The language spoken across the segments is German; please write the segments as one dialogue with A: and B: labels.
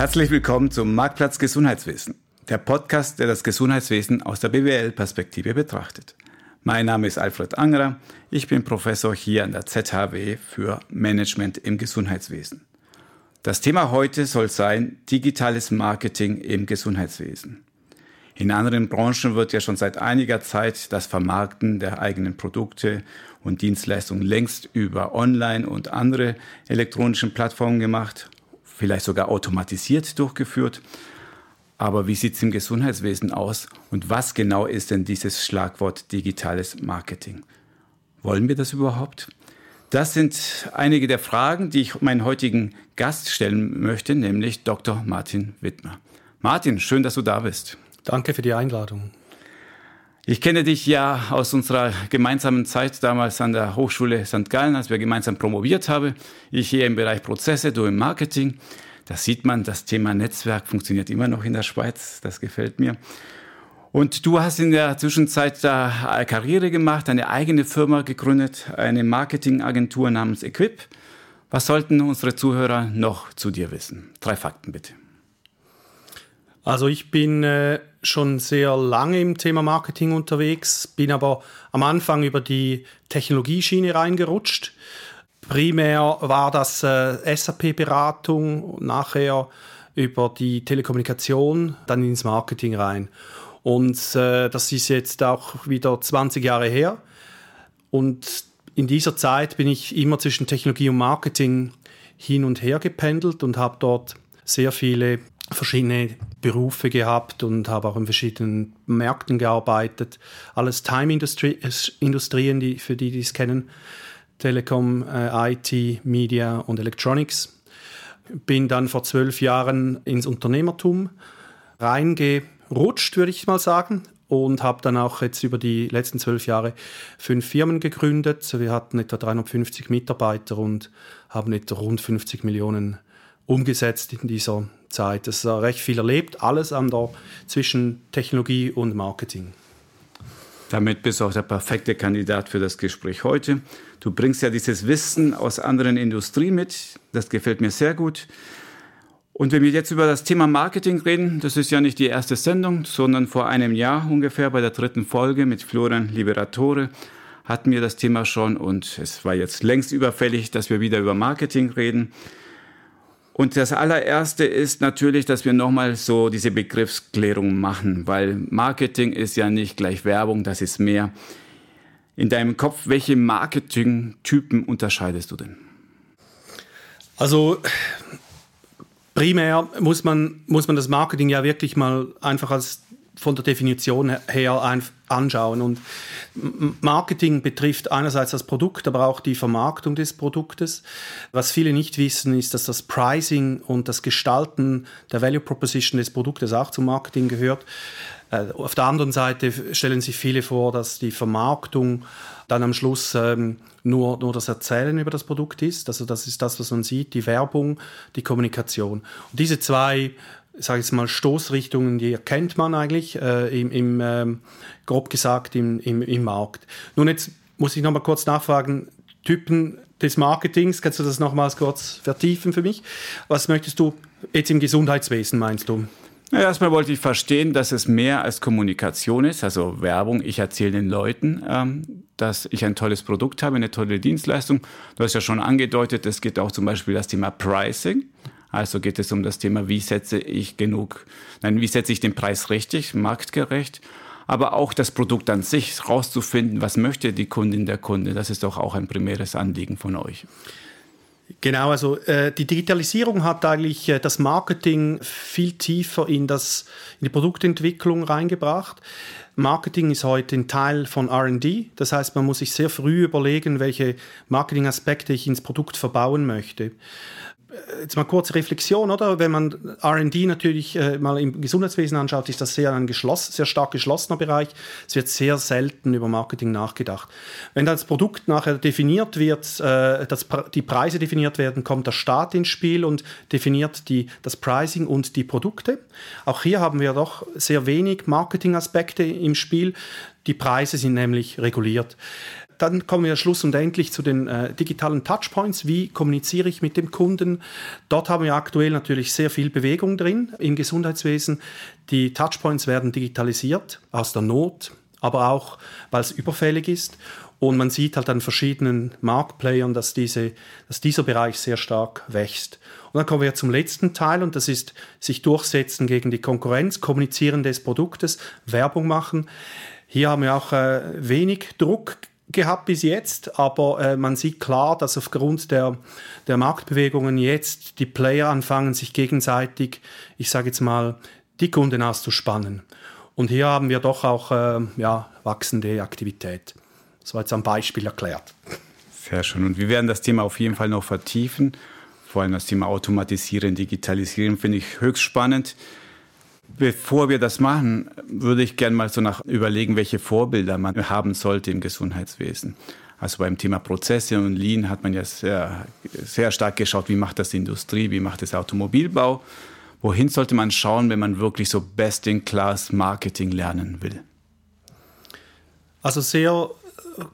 A: Herzlich willkommen zum Marktplatz Gesundheitswesen, der Podcast, der das Gesundheitswesen aus der BWL-Perspektive betrachtet. Mein Name ist Alfred Angerer, ich bin Professor hier an der ZHW für Management im Gesundheitswesen. Das Thema heute soll sein digitales Marketing im Gesundheitswesen. In anderen Branchen wird ja schon seit einiger Zeit das Vermarkten der eigenen Produkte und Dienstleistungen längst über Online und andere elektronischen Plattformen gemacht vielleicht sogar automatisiert durchgeführt. Aber wie sieht es im Gesundheitswesen aus und was genau ist denn dieses Schlagwort digitales Marketing? Wollen wir das überhaupt? Das sind einige der Fragen, die ich meinen heutigen Gast stellen möchte, nämlich Dr. Martin Wittmer. Martin, schön, dass du da bist.
B: Danke für die Einladung.
A: Ich kenne dich ja aus unserer gemeinsamen Zeit damals an der Hochschule St. Gallen, als wir gemeinsam promoviert haben. Ich hier im Bereich Prozesse, du im Marketing. Da sieht man, das Thema Netzwerk funktioniert immer noch in der Schweiz. Das gefällt mir. Und du hast in der Zwischenzeit da Karriere gemacht, eine eigene Firma gegründet, eine Marketingagentur namens Equip. Was sollten unsere Zuhörer noch zu dir wissen? Drei Fakten bitte.
B: Also ich bin äh, schon sehr lange im Thema Marketing unterwegs, bin aber am Anfang über die Technologieschiene reingerutscht. Primär war das äh, SAP-Beratung, nachher über die Telekommunikation, dann ins Marketing rein. Und äh, das ist jetzt auch wieder 20 Jahre her. Und in dieser Zeit bin ich immer zwischen Technologie und Marketing hin und her gependelt und habe dort sehr viele verschiedene Berufe gehabt und habe auch in verschiedenen Märkten gearbeitet. Alles Time-Industrien, die, für die, die es kennen. Telekom, äh, IT, Media und Electronics. Bin dann vor zwölf Jahren ins Unternehmertum reingerutscht, würde ich mal sagen. Und habe dann auch jetzt über die letzten zwölf Jahre fünf Firmen gegründet. Wir hatten etwa 350 Mitarbeiter und haben etwa rund 50 Millionen umgesetzt in dieser Zeit. Es ist recht viel erlebt, alles an der, zwischen Technologie und Marketing.
A: Damit bist du auch der perfekte Kandidat für das Gespräch heute. Du bringst ja dieses Wissen aus anderen Industrien mit. Das gefällt mir sehr gut. Und wenn wir jetzt über das Thema Marketing reden, das ist ja nicht die erste Sendung, sondern vor einem Jahr ungefähr bei der dritten Folge mit Florian Liberatore hatten wir das Thema schon und es war jetzt längst überfällig, dass wir wieder über Marketing reden. Und das allererste ist natürlich, dass wir nochmal so diese Begriffsklärung machen, weil Marketing ist ja nicht gleich Werbung, das ist mehr. In deinem Kopf, welche Marketing-Typen unterscheidest du denn?
B: Also primär muss man, muss man das Marketing ja wirklich mal einfach als von der Definition her anschauen. Und Marketing betrifft einerseits das Produkt, aber auch die Vermarktung des Produktes. Was viele nicht wissen, ist, dass das Pricing und das Gestalten der Value Proposition des Produktes auch zum Marketing gehört. Äh, auf der anderen Seite stellen sich viele vor, dass die Vermarktung dann am Schluss ähm, nur, nur das Erzählen über das Produkt ist. Also das ist das, was man sieht, die Werbung, die Kommunikation. Und diese zwei sage ich mal, Stoßrichtungen, die erkennt man eigentlich äh, im, im ähm, grob gesagt im, im, im Markt. Nun jetzt muss ich noch mal kurz nachfragen, Typen des Marketings, kannst du das nochmals kurz vertiefen für mich? Was möchtest du jetzt im Gesundheitswesen, meinst du?
A: Ja, erstmal wollte ich verstehen, dass es mehr als Kommunikation ist, also Werbung. Ich erzähle den Leuten, ähm, dass ich ein tolles Produkt habe, eine tolle Dienstleistung. Du hast ja schon angedeutet, es geht auch zum Beispiel das Thema Pricing. Also geht es um das Thema, wie setze ich genug, nein, wie setze ich den Preis richtig, marktgerecht, aber auch das Produkt an sich rauszufinden, was möchte die Kundin, der Kunde. Das ist doch auch ein primäres Anliegen von euch.
B: Genau, also äh, die Digitalisierung hat eigentlich äh, das Marketing viel tiefer in, das, in die Produktentwicklung reingebracht. Marketing ist heute ein Teil von RD, das heißt, man muss sich sehr früh überlegen, welche Marketingaspekte ich ins Produkt verbauen möchte jetzt mal kurze Reflexion, oder? Wenn man R&D natürlich äh, mal im Gesundheitswesen anschaut, ist das sehr ein geschlossen, sehr stark geschlossener Bereich. Es wird sehr selten über Marketing nachgedacht. Wenn das Produkt nachher definiert wird, äh, dass die Preise definiert werden, kommt der Staat ins Spiel und definiert die, das Pricing und die Produkte. Auch hier haben wir doch sehr wenig Marketingaspekte im Spiel. Die Preise sind nämlich reguliert. Dann kommen wir schlussendlich zu den äh, digitalen Touchpoints. Wie kommuniziere ich mit dem Kunden? Dort haben wir aktuell natürlich sehr viel Bewegung drin im Gesundheitswesen. Die Touchpoints werden digitalisiert aus der Not, aber auch, weil es überfällig ist. Und man sieht halt an verschiedenen Marktplayern, dass, diese, dass dieser Bereich sehr stark wächst. Und dann kommen wir zum letzten Teil und das ist sich durchsetzen gegen die Konkurrenz, kommunizieren des Produktes, Werbung machen. Hier haben wir auch äh, wenig Druck gehabt bis jetzt, aber äh, man sieht klar, dass aufgrund der, der Marktbewegungen jetzt die Player anfangen, sich gegenseitig, ich sage jetzt mal, die Kunden auszuspannen. Und hier haben wir doch auch äh, ja, wachsende Aktivität. Das war jetzt am Beispiel erklärt.
A: Sehr schön. Und wir werden das Thema auf jeden Fall noch vertiefen. Vor allem das Thema Automatisieren, Digitalisieren finde ich höchst spannend. Bevor wir das machen, würde ich gerne mal so nach überlegen, welche Vorbilder man haben sollte im Gesundheitswesen. Also beim Thema Prozesse und Lean hat man ja sehr, sehr stark geschaut, wie macht das die Industrie, wie macht das Automobilbau. Wohin sollte man schauen, wenn man wirklich so Best-in-Class Marketing lernen will?
B: Also sehr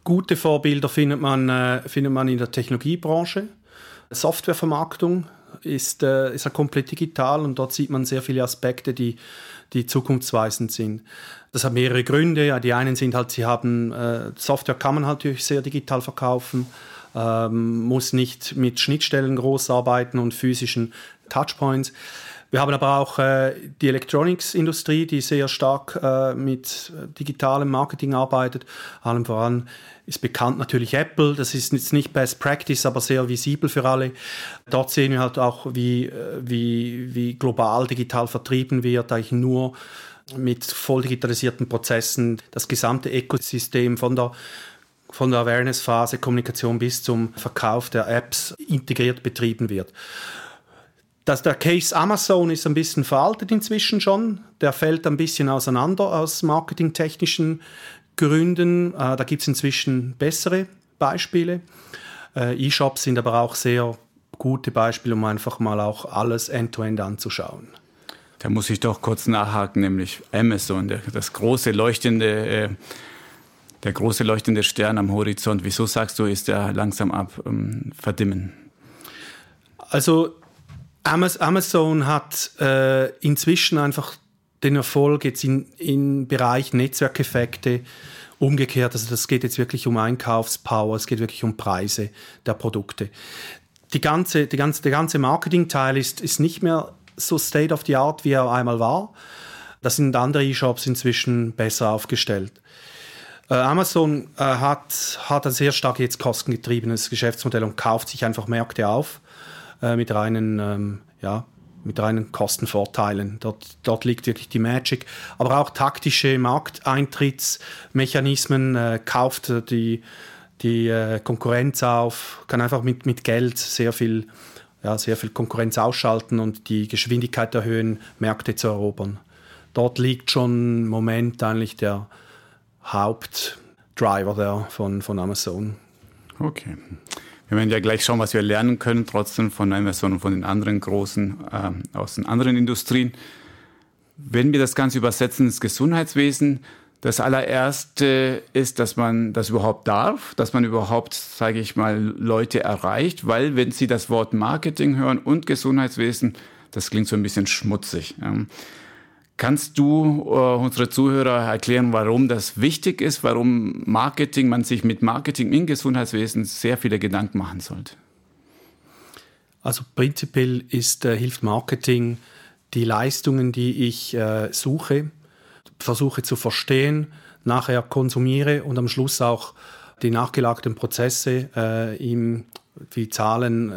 B: gute Vorbilder findet man, äh, findet man in der Technologiebranche. Softwarevermarktung ist, äh, ist ja komplett digital und dort sieht man sehr viele Aspekte, die, die zukunftsweisend sind. Das hat mehrere Gründe. Ja, die einen sind halt, sie haben äh, Software kann man halt natürlich sehr digital verkaufen, ähm, muss nicht mit Schnittstellen groß arbeiten und physischen Touchpoints. Wir haben aber auch äh, die Electronics-Industrie, die sehr stark äh, mit digitalem Marketing arbeitet. Allem voran ist bekannt natürlich Apple. Das ist jetzt nicht Best Practice, aber sehr visibel für alle. Dort sehen wir halt auch, wie, äh, wie, wie global digital vertrieben wird, eigentlich nur mit voll digitalisierten Prozessen das gesamte Ökosystem von der von der Awareness-Phase, Kommunikation bis zum Verkauf der Apps integriert betrieben wird. Das, der Case Amazon ist ein bisschen veraltet inzwischen schon. Der fällt ein bisschen auseinander aus marketingtechnischen Gründen. Äh, da gibt es inzwischen bessere Beispiele. Äh, E-Shops sind aber auch sehr gute Beispiele, um einfach mal auch alles end-to-end -End anzuschauen.
A: Da muss ich doch kurz nachhaken, nämlich Amazon, der, das große leuchtende, äh, der große leuchtende Stern am Horizont. Wieso sagst du, ist der langsam ab ähm, verdimmen?
B: Also Amazon hat äh, inzwischen einfach den Erfolg jetzt in, im Bereich Netzwerkeffekte umgekehrt. Also das geht jetzt wirklich um Einkaufspower, es geht wirklich um Preise der Produkte. Die ganze, die ganze, der ganze Marketingteil ist, ist nicht mehr so state of the art, wie er einmal war. Da sind andere E-Shops inzwischen besser aufgestellt. Äh, Amazon äh, hat, hat ein sehr stark jetzt kostengetriebenes Geschäftsmodell und kauft sich einfach Märkte auf äh, mit reinen, ähm, ja, mit reinen Kostenvorteilen. Dort, dort liegt wirklich die Magic. Aber auch taktische Markteintrittsmechanismen äh, kauft die, die äh, Konkurrenz auf, kann einfach mit, mit Geld sehr viel, ja, sehr viel Konkurrenz ausschalten und die Geschwindigkeit erhöhen, Märkte zu erobern. Dort liegt schon im Moment eigentlich der Hauptdriver der, von, von Amazon.
A: Okay. Wir werden ja gleich schauen, was wir lernen können, trotzdem von Amazon und von den anderen großen äh, aus den anderen Industrien. Wenn wir das Ganze übersetzen ins Gesundheitswesen, das allererste ist, dass man das überhaupt darf, dass man überhaupt, sage ich mal, Leute erreicht, weil wenn sie das Wort Marketing hören und Gesundheitswesen, das klingt so ein bisschen schmutzig. Kannst du äh, unsere Zuhörer erklären, warum das wichtig ist, warum Marketing, man sich mit Marketing im Gesundheitswesen sehr viele Gedanken machen sollte?
B: Also prinzipiell ist, äh, hilft Marketing, die Leistungen, die ich äh, suche, versuche zu verstehen, nachher konsumiere und am Schluss auch die nachgelagerten Prozesse, äh, im, wie Zahlen,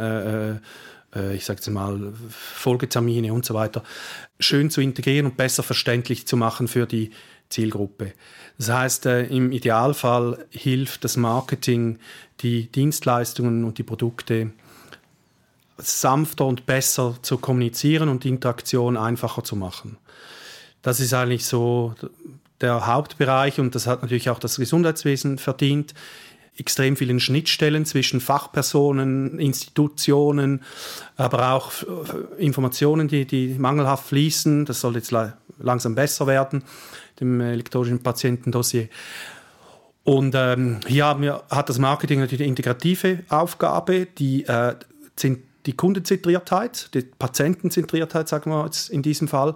B: äh, ich sage jetzt mal, Folgetermine und so weiter, schön zu integrieren und besser verständlich zu machen für die Zielgruppe. Das heißt, äh, im Idealfall hilft das Marketing, die Dienstleistungen und die Produkte sanfter und besser zu kommunizieren und die Interaktion einfacher zu machen. Das ist eigentlich so der Hauptbereich und das hat natürlich auch das Gesundheitswesen verdient extrem vielen Schnittstellen zwischen Fachpersonen, Institutionen, aber auch Informationen, die, die mangelhaft fließen. Das soll jetzt langsam besser werden, dem elektronischen Patientendossier. Und ähm, hier haben wir, hat das Marketing natürlich eine integrative Aufgabe, die, äh, die Kundenzentriertheit, die Patientenzentriertheit, sagen wir jetzt in diesem Fall,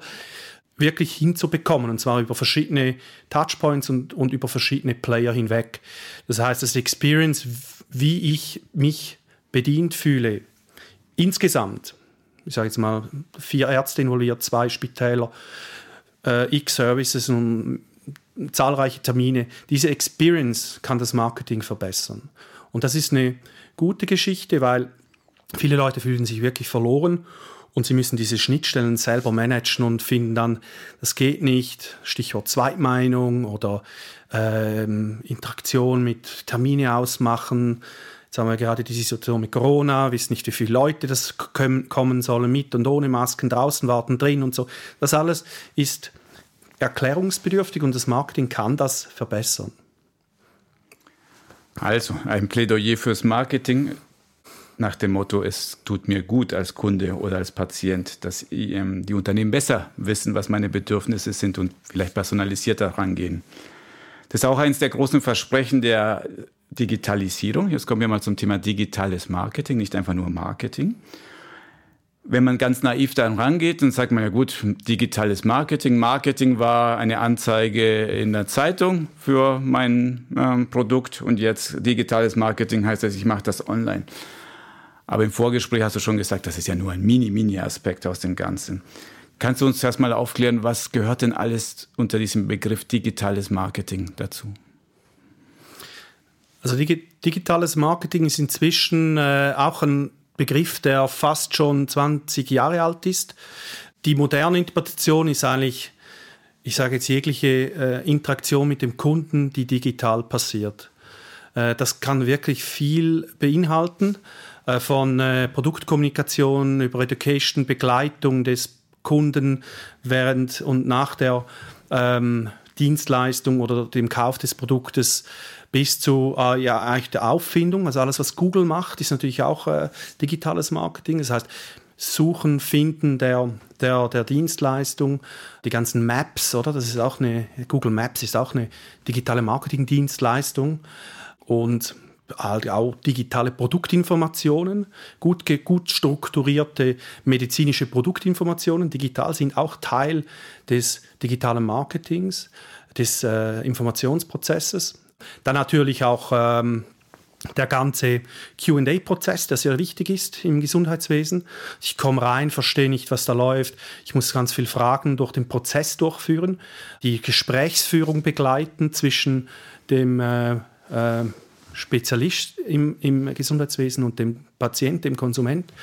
B: wirklich hinzubekommen, und zwar über verschiedene Touchpoints und, und über verschiedene Player hinweg. Das heißt, das Experience, wie ich mich bedient fühle, insgesamt, ich sage jetzt mal, vier Ärzte involviert, zwei Spitäler, äh, x Services und zahlreiche Termine. Diese Experience kann das Marketing verbessern. Und das ist eine gute Geschichte, weil viele Leute fühlen sich wirklich verloren und sie müssen diese Schnittstellen selber managen und finden dann, das geht nicht, Stichwort Zweitmeinung oder ähm, Interaktion mit Termine ausmachen. Jetzt haben wir gerade die Situation mit Corona, wissen nicht, wie viele Leute das kommen sollen, mit und ohne Masken, draußen warten, drin und so. Das alles ist erklärungsbedürftig und das Marketing kann das verbessern.
A: Also ein Plädoyer fürs Marketing nach dem Motto, es tut mir gut als Kunde oder als Patient, dass ähm, die Unternehmen besser wissen, was meine Bedürfnisse sind und vielleicht personalisierter rangehen. Das ist auch eines der großen Versprechen der Digitalisierung. Jetzt kommen wir mal zum Thema digitales Marketing, nicht einfach nur Marketing. Wenn man ganz naiv daran rangeht, dann sagt man ja gut, digitales Marketing. Marketing war eine Anzeige in der Zeitung für mein ähm, Produkt und jetzt digitales Marketing heißt, dass ich mache das online. Aber im Vorgespräch hast du schon gesagt, das ist ja nur ein Mini-Mini-Aspekt aus dem Ganzen. Kannst du uns erstmal aufklären, was gehört denn alles unter diesem Begriff digitales Marketing dazu?
B: Also digitales Marketing ist inzwischen äh, auch ein Begriff, der fast schon 20 Jahre alt ist. Die moderne Interpretation ist eigentlich, ich sage jetzt jegliche äh, Interaktion mit dem Kunden, die digital passiert. Äh, das kann wirklich viel beinhalten. Äh, von äh, Produktkommunikation über Education, Begleitung des Kunden während und nach der ähm, Dienstleistung oder dem Kauf des Produktes bis zu äh, ja, eigentlich der Auffindung. Also alles, was Google macht, ist natürlich auch äh, digitales Marketing. Das heißt, Suchen, Finden der, der, der Dienstleistung, die ganzen Maps, oder? Das ist auch eine, Google Maps ist auch eine digitale Marketingdienstleistung. Und halt auch digitale Produktinformationen, gut, gut strukturierte medizinische Produktinformationen, digital sind auch Teil des digitalen Marketings, des äh, Informationsprozesses. Dann natürlich auch ähm, der ganze QA-Prozess, der sehr wichtig ist im Gesundheitswesen. Ich komme rein, verstehe nicht, was da läuft. Ich muss ganz viel Fragen durch den Prozess durchführen, die Gesprächsführung begleiten zwischen dem äh, äh, Spezialist im, im Gesundheitswesen und dem Patient, dem Konsument.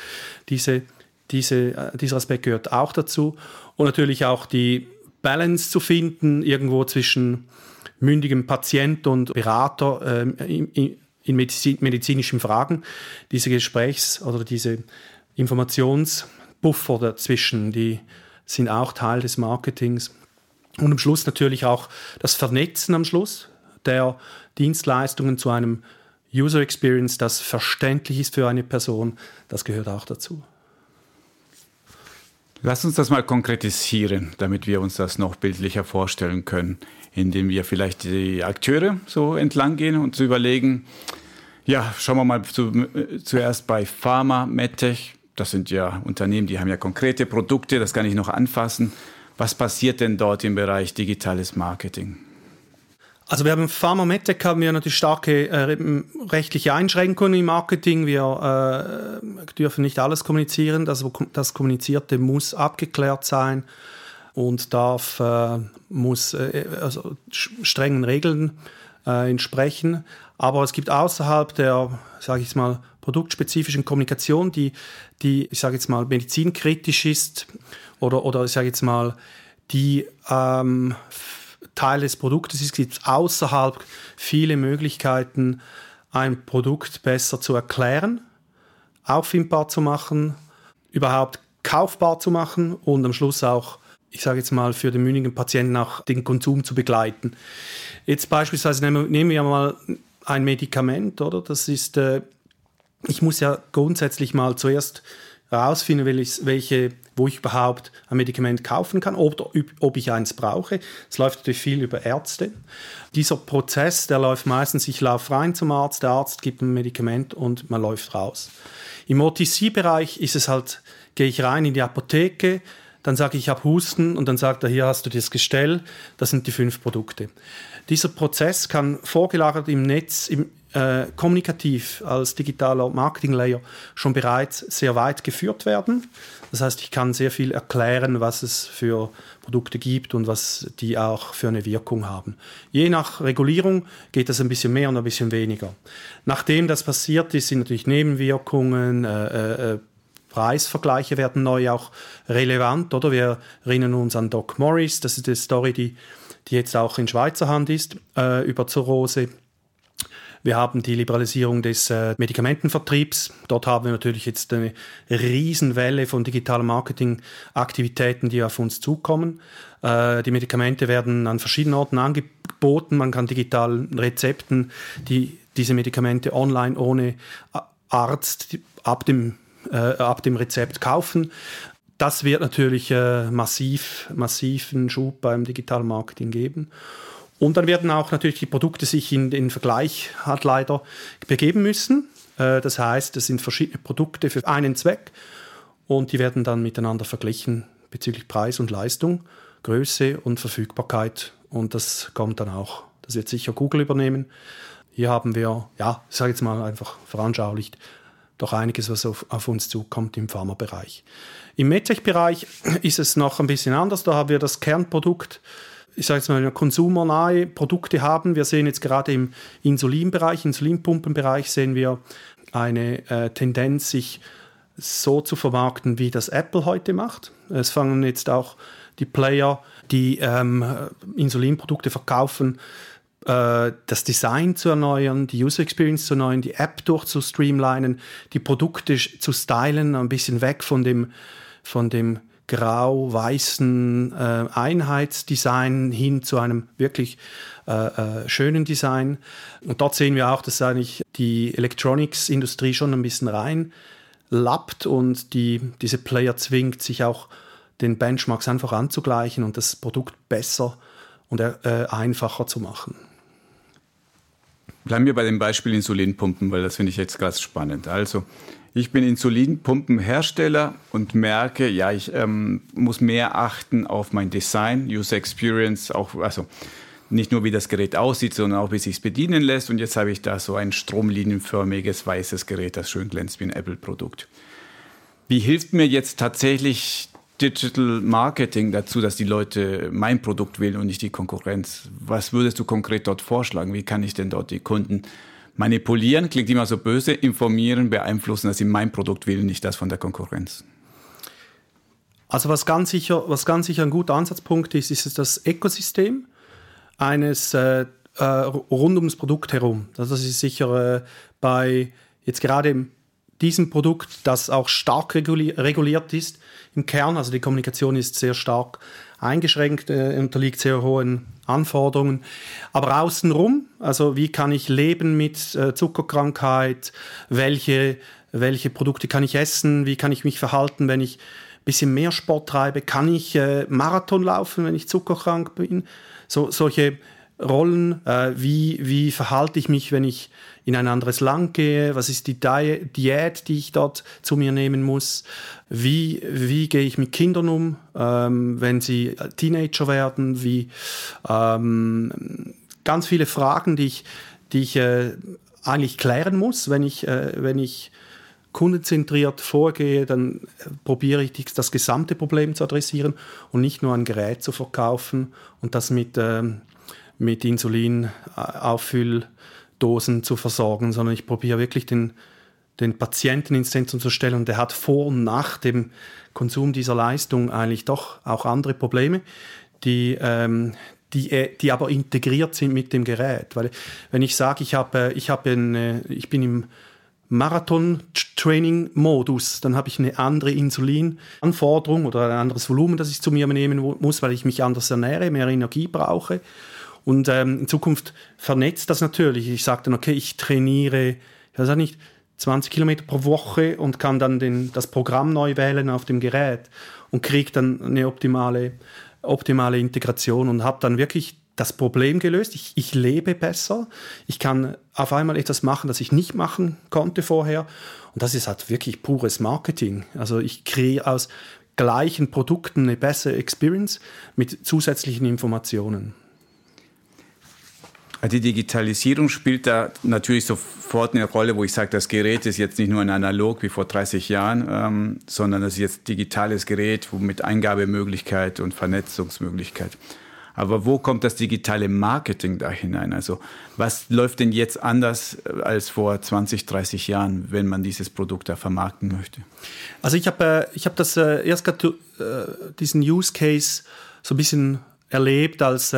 B: Diese, diese, äh, dieser Aspekt gehört auch dazu. Und natürlich auch die Balance zu finden, irgendwo zwischen mündigem Patient und Berater äh, in, in Medizin, medizinischen Fragen. Diese Gesprächs- oder diese Informationsbuffer dazwischen, die sind auch Teil des Marketings. Und am Schluss natürlich auch das Vernetzen am Schluss der Dienstleistungen zu einem User Experience, das verständlich ist für eine Person, das gehört auch dazu.
A: Lass uns das mal konkretisieren, damit wir uns das noch bildlicher vorstellen können, indem wir vielleicht die Akteure so entlang gehen und zu überlegen, ja, schauen wir mal zu, zuerst bei Pharma, MedTech. Das sind ja Unternehmen, die haben ja konkrete Produkte, das kann ich noch anfassen. Was passiert denn dort im Bereich digitales Marketing?
B: Also wir haben Pharma MedTech haben wir natürlich starke äh, rechtliche Einschränkungen im Marketing. Wir äh, dürfen nicht alles kommunizieren. Das, das Kommunizierte muss abgeklärt sein und darf, äh, muss äh, also strengen Regeln äh, entsprechen. Aber es gibt außerhalb der, sage ich mal, produktspezifischen Kommunikation, die, die ich sage jetzt mal, medizinkritisch ist oder, oder ich sage jetzt mal, die ähm, Teil des Produktes ist, gibt es außerhalb viele Möglichkeiten, ein Produkt besser zu erklären, auffindbar zu machen, überhaupt kaufbar zu machen und am Schluss auch, ich sage jetzt mal, für den mündigen Patienten auch den Konsum zu begleiten. Jetzt beispielsweise nehmen, nehmen wir mal ein Medikament, oder? Das ist, äh, ich muss ja grundsätzlich mal zuerst herausfinden, welche, wo ich überhaupt ein Medikament kaufen kann oder ob ich eins brauche. Es läuft natürlich viel über Ärzte. Dieser Prozess, der läuft meistens, ich laufe rein zum Arzt, der Arzt gibt ein Medikament und man läuft raus. Im OTC-Bereich ist es halt, gehe ich rein in die Apotheke, dann sage ich, ich habe Husten und dann sagt er, hier hast du das Gestell, das sind die fünf Produkte. Dieser Prozess kann vorgelagert im Netz, im, äh, kommunikativ als digitaler Marketing-Layer schon bereits sehr weit geführt werden. Das heißt, ich kann sehr viel erklären, was es für Produkte gibt und was die auch für eine Wirkung haben. Je nach Regulierung geht das ein bisschen mehr und ein bisschen weniger. Nachdem das passiert ist, sind natürlich Nebenwirkungen, äh, äh, äh Preisvergleiche werden neu auch relevant, oder? Wir erinnern uns an Doc Morris, das ist die Story, die, die jetzt auch in Schweizer Hand ist, äh, über Zurose. Wir haben die Liberalisierung des äh, Medikamentenvertriebs. Dort haben wir natürlich jetzt eine Riesenwelle von digitalen Marketingaktivitäten, die auf uns zukommen. Äh, die Medikamente werden an verschiedenen Orten angeboten. Man kann digitalen Rezepten die, diese Medikamente online ohne Arzt ab dem, äh, ab dem Rezept kaufen. Das wird natürlich äh, massiv, massiven Schub beim digitalen Marketing geben. Und dann werden auch natürlich die Produkte sich in den Vergleich halt leider begeben müssen. Äh, das heißt, es sind verschiedene Produkte für einen Zweck und die werden dann miteinander verglichen bezüglich Preis und Leistung, Größe und Verfügbarkeit. Und das kommt dann auch, das wird sicher Google übernehmen. Hier haben wir, ja, ich sage jetzt mal einfach veranschaulicht, doch einiges, was auf, auf uns zukommt im Pharmabereich. Im MedTech-Bereich ist es noch ein bisschen anders. Da haben wir das Kernprodukt ich sage jetzt mal, konsumernahe Produkte haben. Wir sehen jetzt gerade im Insulinbereich, Insulinpumpenbereich, sehen wir eine äh, Tendenz, sich so zu vermarkten, wie das Apple heute macht. Es fangen jetzt auch die Player, die ähm, Insulinprodukte verkaufen, äh, das Design zu erneuern, die User Experience zu erneuern, die App durchzustreamlinen, die Produkte zu stylen, ein bisschen weg von dem, von dem grau-weißen äh, Einheitsdesign hin zu einem wirklich äh, äh, schönen Design. Und dort sehen wir auch, dass eigentlich die Electronics-Industrie schon ein bisschen rein lappt und die, diese Player zwingt, sich auch den Benchmarks einfach anzugleichen und das Produkt besser und äh, einfacher zu machen.
A: Bleiben wir bei dem Beispiel Insulinpumpen, weil das finde ich jetzt ganz spannend. Also ich bin Insulinpumpenhersteller und merke, ja, ich ähm, muss mehr achten auf mein Design, User Experience, auch, also nicht nur wie das Gerät aussieht, sondern auch wie sich bedienen lässt. Und jetzt habe ich da so ein stromlinienförmiges weißes Gerät, das schön glänzt wie ein Apple-Produkt. Wie hilft mir jetzt tatsächlich Digital Marketing dazu, dass die Leute mein Produkt wählen und nicht die Konkurrenz? Was würdest du konkret dort vorschlagen? Wie kann ich denn dort die Kunden manipulieren, klingt immer so böse, informieren, beeinflussen, dass sie mein Produkt wählen, nicht das von der Konkurrenz.
B: Also was ganz sicher, was ganz sicher ein guter Ansatzpunkt ist, ist das Ökosystem eines äh, äh, rund ums Produkt herum. Das ist sicher äh, bei jetzt gerade diesem Produkt, das auch stark reguliert ist im Kern, also die Kommunikation ist sehr stark eingeschränkt, äh, unterliegt sehr hohen Anforderungen. Aber außenrum, also wie kann ich leben mit äh, Zuckerkrankheit, welche, welche Produkte kann ich essen, wie kann ich mich verhalten, wenn ich ein bisschen mehr Sport treibe, kann ich äh, Marathon laufen, wenn ich zuckerkrank bin. So, solche Rollen, äh, wie, wie verhalte ich mich, wenn ich in ein anderes Land gehe, was ist die Diät, die ich dort zu mir nehmen muss, wie, wie gehe ich mit Kindern um, ähm, wenn sie Teenager werden, wie ähm, ganz viele Fragen, die ich, die ich äh, eigentlich klären muss, wenn ich, äh, wenn ich kundenzentriert vorgehe, dann probiere ich das gesamte Problem zu adressieren und nicht nur ein Gerät zu verkaufen und das mit ähm, mit Insulinauffülldosen zu versorgen, sondern ich probiere wirklich den, den Patienten ins Zentrum zu stellen und der hat vor und nach dem Konsum dieser Leistung eigentlich doch auch andere Probleme, die, ähm, die, äh, die aber integriert sind mit dem Gerät. Weil wenn ich sage, ich, habe, ich, habe eine, ich bin im Marathon-Training-Modus, dann habe ich eine andere Insulinanforderung oder ein anderes Volumen, das ich zu mir nehmen muss, weil ich mich anders ernähre, mehr Energie brauche. Und ähm, in Zukunft vernetzt das natürlich. Ich sage dann, okay, ich trainiere, ich weiß auch nicht, 20 Kilometer pro Woche und kann dann den, das Programm neu wählen auf dem Gerät und kriege dann eine optimale, optimale Integration und habe dann wirklich das Problem gelöst. Ich, ich lebe besser. Ich kann auf einmal etwas machen, das ich nicht machen konnte vorher. Und das ist halt wirklich pures Marketing. Also ich kriege aus gleichen Produkten eine bessere Experience mit zusätzlichen Informationen.
A: Die Digitalisierung spielt da natürlich sofort eine Rolle, wo ich sage, das Gerät ist jetzt nicht nur ein analog wie vor 30 Jahren, ähm, sondern es ist jetzt digitales Gerät mit Eingabemöglichkeit und Vernetzungsmöglichkeit. Aber wo kommt das digitale Marketing da hinein? Also was läuft denn jetzt anders äh, als vor 20, 30 Jahren, wenn man dieses Produkt da vermarkten möchte?
B: Also ich habe äh, hab das äh, erst gerade diesen Use Case so ein bisschen erlebt als,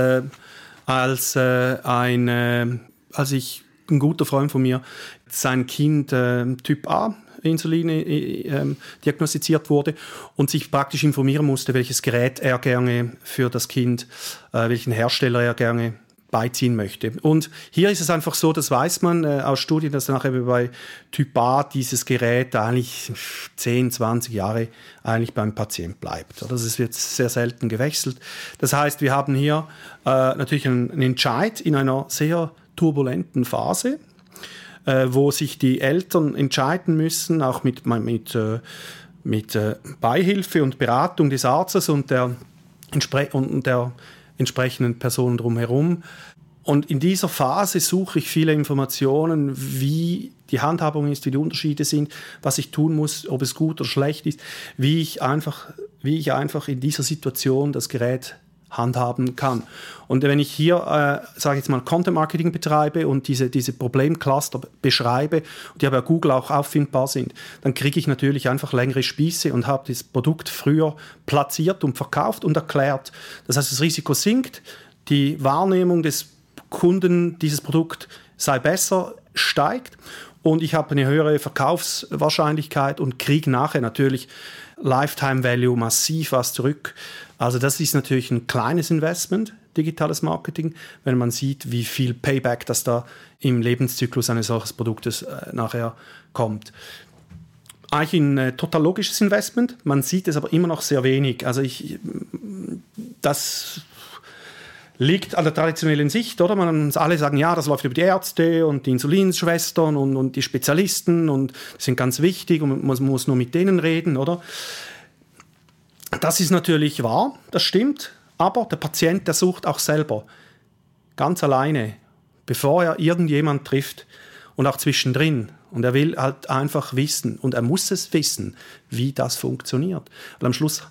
B: als äh, ein, äh, als ich ein guter Freund von mir sein Kind Typ A Insulin äh, diagnostiziert wurde und sich praktisch informieren musste, welches Gerät er gerne für das Kind, äh, welchen Hersteller er gerne beiziehen möchte. Und hier ist es einfach so, das weiß man äh, aus Studien, dass nachher bei Typ A dieses Gerät eigentlich 10, 20 Jahre eigentlich beim Patient bleibt. Das wird sehr selten gewechselt. Das heißt, wir haben hier äh, natürlich einen, einen Entscheid in einer sehr turbulenten Phase äh, wo sich die Eltern entscheiden müssen, auch mit, mit, äh, mit äh, Beihilfe und Beratung des Arztes und der, und der entsprechenden Personen drumherum. Und in dieser Phase suche ich viele Informationen, wie die Handhabung ist, wie die Unterschiede sind, was ich tun muss, ob es gut oder schlecht ist, wie ich einfach, wie ich einfach in dieser Situation das Gerät handhaben kann. Und wenn ich hier, äh, sage ich jetzt mal, Content Marketing betreibe und diese, diese Problemcluster beschreibe, die aber Google auch auffindbar sind, dann kriege ich natürlich einfach längere Spieße und habe das Produkt früher platziert und verkauft und erklärt. Das heißt, das Risiko sinkt, die Wahrnehmung des Kunden, dieses Produkt sei besser, steigt und ich habe eine höhere Verkaufswahrscheinlichkeit und kriege nachher natürlich Lifetime Value massiv was zurück. Also das ist natürlich ein kleines Investment, digitales Marketing, wenn man sieht, wie viel Payback das da im Lebenszyklus eines solchen Produktes äh, nachher kommt. Eigentlich ein äh, total logisches Investment, man sieht es aber immer noch sehr wenig. Also ich, das liegt an der traditionellen Sicht, oder? Man, alle sagen, ja, das läuft über die Ärzte und die Insulinschwestern und, und die Spezialisten und sind ganz wichtig und man muss nur mit denen reden, oder? Das ist natürlich wahr, das stimmt, aber der Patient, der sucht auch selber, ganz alleine, bevor er irgendjemand trifft und auch zwischendrin. Und er will halt einfach wissen und er muss es wissen, wie das funktioniert. Und am Schluss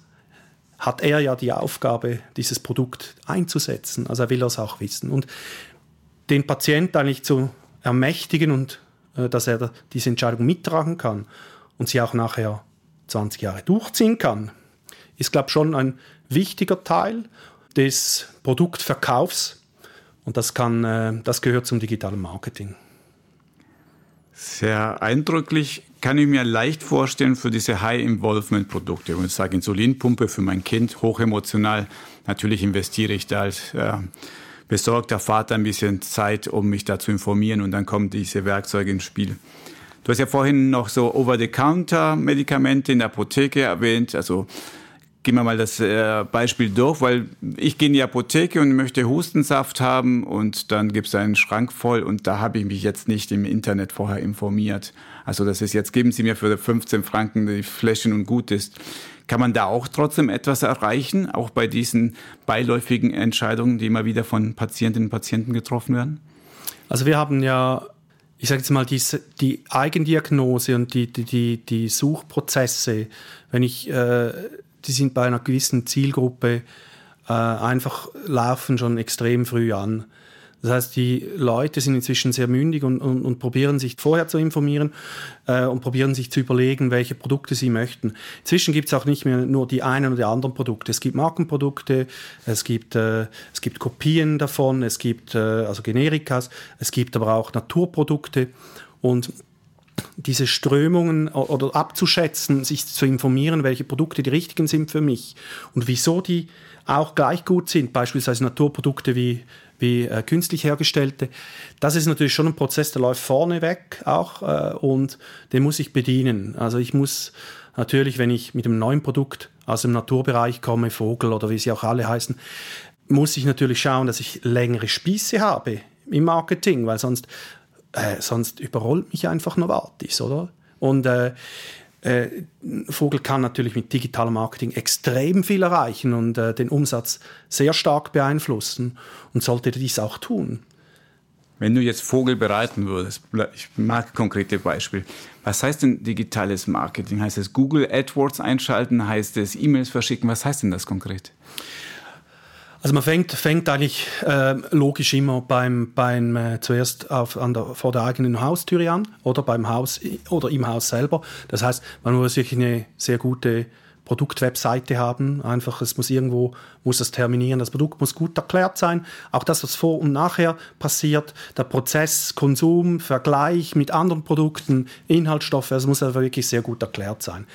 B: hat er ja die Aufgabe, dieses Produkt einzusetzen. Also er will das auch wissen. Und den Patient eigentlich zu ermächtigen und äh, dass er diese Entscheidung mittragen kann und sie auch nachher 20 Jahre durchziehen kann, ist, glaube ich, schon ein wichtiger Teil des Produktverkaufs. Und das, kann, äh, das gehört zum digitalen Marketing.
A: Sehr eindrücklich kann ich mir leicht vorstellen für diese High-Involvement-Produkte. Und ich sage Insulinpumpe für mein Kind, hochemotional. Natürlich investiere ich da als äh, besorgter Vater ein bisschen Zeit, um mich da zu informieren. Und dann kommen diese Werkzeuge ins Spiel. Du hast ja vorhin noch so Over-the-Counter-Medikamente in der Apotheke erwähnt. Also gehen wir mal das äh, Beispiel durch, weil ich gehe in die Apotheke und möchte Hustensaft haben und dann gibt es einen Schrank voll und da habe ich mich jetzt nicht im Internet vorher informiert. Also das ist jetzt, geben Sie mir für 15 Franken die Fläschchen und gut ist. Kann man da auch trotzdem etwas erreichen, auch bei diesen beiläufigen Entscheidungen, die immer wieder von Patientinnen und Patienten getroffen werden?
B: Also wir haben ja ich sage jetzt mal, die, die Eigendiagnose und die, die, die Suchprozesse, wenn ich äh, die sind bei einer gewissen Zielgruppe äh, einfach laufen schon extrem früh an. Das heißt, die Leute sind inzwischen sehr mündig und, und, und probieren sich vorher zu informieren äh, und probieren sich zu überlegen, welche Produkte sie möchten. Inzwischen gibt es auch nicht mehr nur die einen oder anderen Produkte. Es gibt Markenprodukte, es gibt, äh, es gibt Kopien davon, es gibt äh, also Generikas, es gibt aber auch Naturprodukte. Und diese Strömungen oder abzuschätzen, sich zu informieren, welche Produkte die richtigen sind für mich und wieso die auch gleich gut sind, beispielsweise Naturprodukte wie, wie äh, künstlich hergestellte. Das ist natürlich schon ein Prozess, der läuft vorne weg auch äh, und den muss ich bedienen. Also ich muss natürlich, wenn ich mit einem neuen Produkt aus dem Naturbereich komme, Vogel oder wie sie auch alle heißen, muss ich natürlich schauen, dass ich längere Spieße habe im Marketing, weil sonst, äh, sonst überrollt mich einfach Novartis, oder? Und äh, äh, Vogel kann natürlich mit digitalem Marketing extrem viel erreichen und äh, den Umsatz sehr stark beeinflussen und sollte dies auch tun.
A: Wenn du jetzt Vogel bereiten würdest, ich mag konkrete Beispiele. Was heißt denn digitales Marketing? Heißt es Google AdWords einschalten? Heißt es E-Mails verschicken? Was heißt denn das konkret?
B: Also man fängt, fängt eigentlich äh, logisch immer beim, beim äh, zuerst auf, an der, vor der eigenen Haustüre an oder beim Haus oder im Haus selber. Das heißt, man muss sich eine sehr gute Produktwebseite haben. Einfach, es muss irgendwo, muss das terminieren. Das Produkt muss gut erklärt sein. Auch das, was vor und nachher passiert, der Prozess, Konsum, Vergleich mit anderen Produkten, Inhaltsstoffe, es muss also wirklich sehr gut erklärt sein.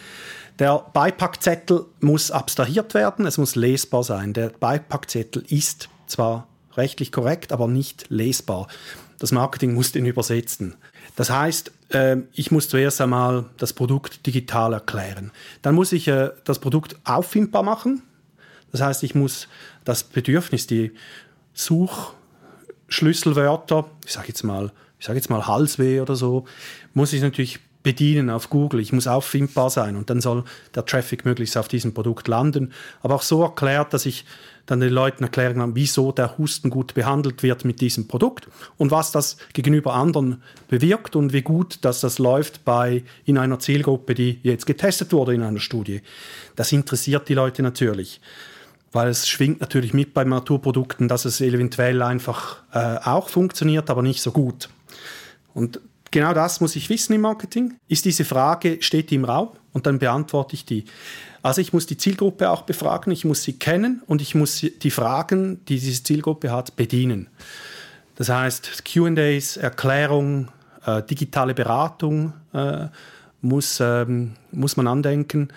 B: Der Beipackzettel muss abstrahiert werden, es muss lesbar sein. Der Beipackzettel ist zwar rechtlich korrekt, aber nicht lesbar. Das Marketing muss den übersetzen. Das heißt, ähm, ich muss zuerst einmal das Produkt digital erklären. Dann muss ich äh, das Produkt auffindbar machen. Das heißt, ich muss das Bedürfnis, die Suchschlüsselwörter, ich sage jetzt mal, ich sage jetzt mal Halsweh oder so, muss ich natürlich bedienen auf Google. Ich muss auffindbar sein und dann soll der Traffic möglichst auf diesem Produkt landen. Aber auch so erklärt, dass ich dann den Leuten erklären kann, wieso der Husten gut behandelt wird mit diesem Produkt und was das gegenüber anderen bewirkt und wie gut, dass das läuft bei, in einer Zielgruppe, die jetzt getestet wurde in einer Studie. Das interessiert die Leute natürlich weil es schwingt natürlich mit bei Naturprodukten, dass es eventuell einfach äh, auch funktioniert, aber nicht so gut. Und genau das muss ich wissen im Marketing. Ist diese Frage, steht die im Raum? Und dann beantworte ich die. Also ich muss die Zielgruppe auch befragen, ich muss sie kennen und ich muss die Fragen, die diese Zielgruppe hat, bedienen. Das heißt, QAs, Erklärung, äh, digitale Beratung äh, muss, ähm, muss man andenken.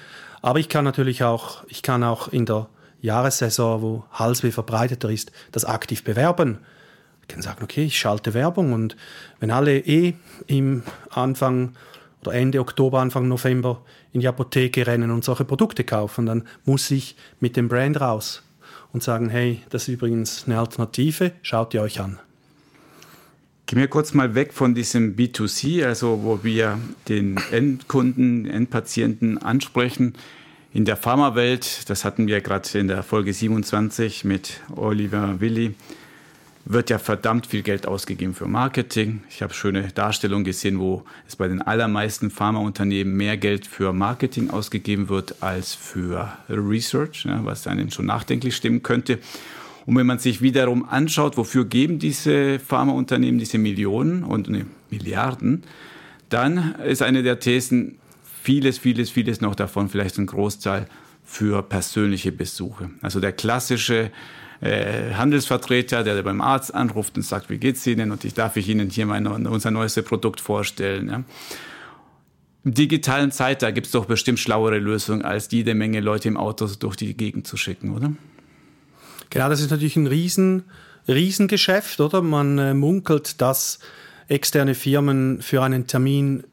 B: Aber ich kann natürlich auch, ich kann auch in der Jahressaison, wo Halsweh verbreiteter ist, das aktiv bewerben kann sagen, okay, ich schalte Werbung und wenn alle eh im Anfang oder Ende Oktober, Anfang November in die Apotheke rennen und solche Produkte kaufen, dann muss ich mit dem Brand raus und sagen, hey, das ist übrigens eine Alternative, schaut ihr euch an.
A: Gehen wir kurz mal weg von diesem B2C, also wo wir den Endkunden, Endpatienten ansprechen. In der Pharmawelt, das hatten wir gerade in der Folge 27 mit Oliver Willi, wird ja verdammt viel Geld ausgegeben für Marketing. Ich habe schöne Darstellungen gesehen, wo es bei den allermeisten Pharmaunternehmen mehr Geld für Marketing ausgegeben wird als für Research, ja, was einen schon nachdenklich stimmen könnte. Und wenn man sich wiederum anschaut, wofür geben diese Pharmaunternehmen diese Millionen und ne, Milliarden, dann ist eine der Thesen, vieles, vieles, vieles noch davon, vielleicht ein Großteil für persönliche Besuche. Also der klassische äh, Handelsvertreter, der beim Arzt anruft und sagt, wie geht's Ihnen und ich darf ich Ihnen hier mein, unser neuestes Produkt vorstellen. Ja. Im digitalen Zeitalter gibt es doch bestimmt schlauere Lösungen, als jede Menge Leute im Auto durch die Gegend zu schicken, oder?
B: Genau, das ist natürlich ein Riesen, Riesengeschäft, oder? Man äh, munkelt, dass externe Firmen für einen Termin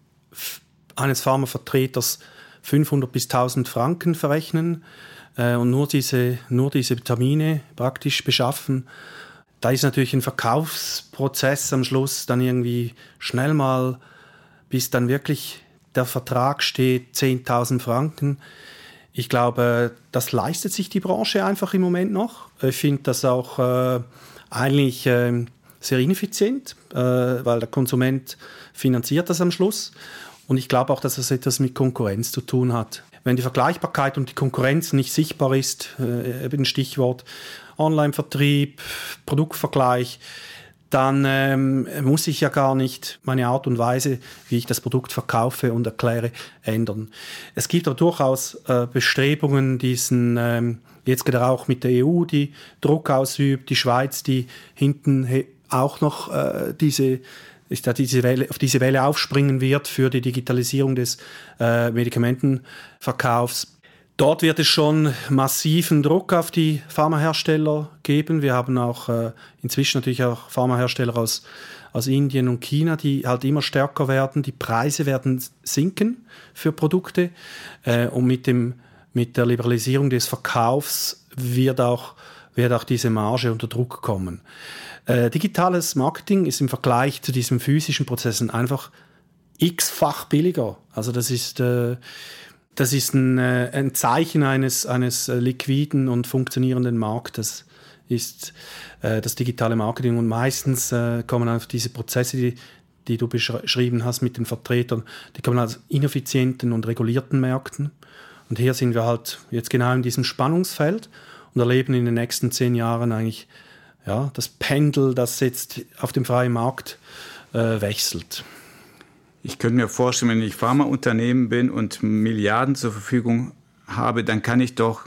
B: eines Pharmavertreters 500 bis 1000 Franken verrechnen äh, und nur diese, nur diese Termine praktisch beschaffen. Da ist natürlich ein Verkaufsprozess am Schluss dann irgendwie schnell mal, bis dann wirklich der Vertrag steht, 10.000 Franken. Ich glaube, das leistet sich die Branche einfach im Moment noch. Ich finde das auch äh, eigentlich äh, sehr ineffizient, äh, weil der Konsument finanziert das am Schluss. Und ich glaube auch, dass das etwas mit Konkurrenz zu tun hat wenn die Vergleichbarkeit und die Konkurrenz nicht sichtbar ist, äh, eben Stichwort Online-Vertrieb, Produktvergleich, dann ähm, muss ich ja gar nicht meine Art und Weise, wie ich das Produkt verkaufe und erkläre, ändern. Es gibt aber durchaus äh, Bestrebungen, diesen, ähm, jetzt geht er auch mit der EU, die Druck ausübt, die Schweiz, die hinten auch noch äh, diese ist da diese Welle, auf diese Welle aufspringen wird für die Digitalisierung des äh, Medikamentenverkaufs. Dort wird es schon massiven Druck auf die Pharmahersteller geben. Wir haben auch äh, inzwischen natürlich auch Pharmahersteller aus, aus Indien und China, die halt immer stärker werden. Die Preise werden sinken für Produkte. Äh, und mit, dem, mit der Liberalisierung des Verkaufs wird auch, wird auch diese Marge unter Druck kommen. Äh, digitales Marketing ist im Vergleich zu diesen physischen Prozessen einfach x-fach billiger. Also das ist äh, das ist ein, äh, ein Zeichen eines, eines äh, liquiden und funktionierenden Marktes ist äh, das digitale Marketing und meistens äh, kommen auf diese Prozesse, die, die du beschrieben hast mit den Vertretern, die kommen aus ineffizienten und regulierten Märkten. Und hier sind wir halt jetzt genau in diesem Spannungsfeld und erleben in den nächsten zehn Jahren eigentlich ja, das Pendel, das jetzt auf dem freien Markt äh, wechselt.
A: Ich könnte mir vorstellen, wenn ich Pharmaunternehmen bin und Milliarden zur Verfügung habe, dann kann ich doch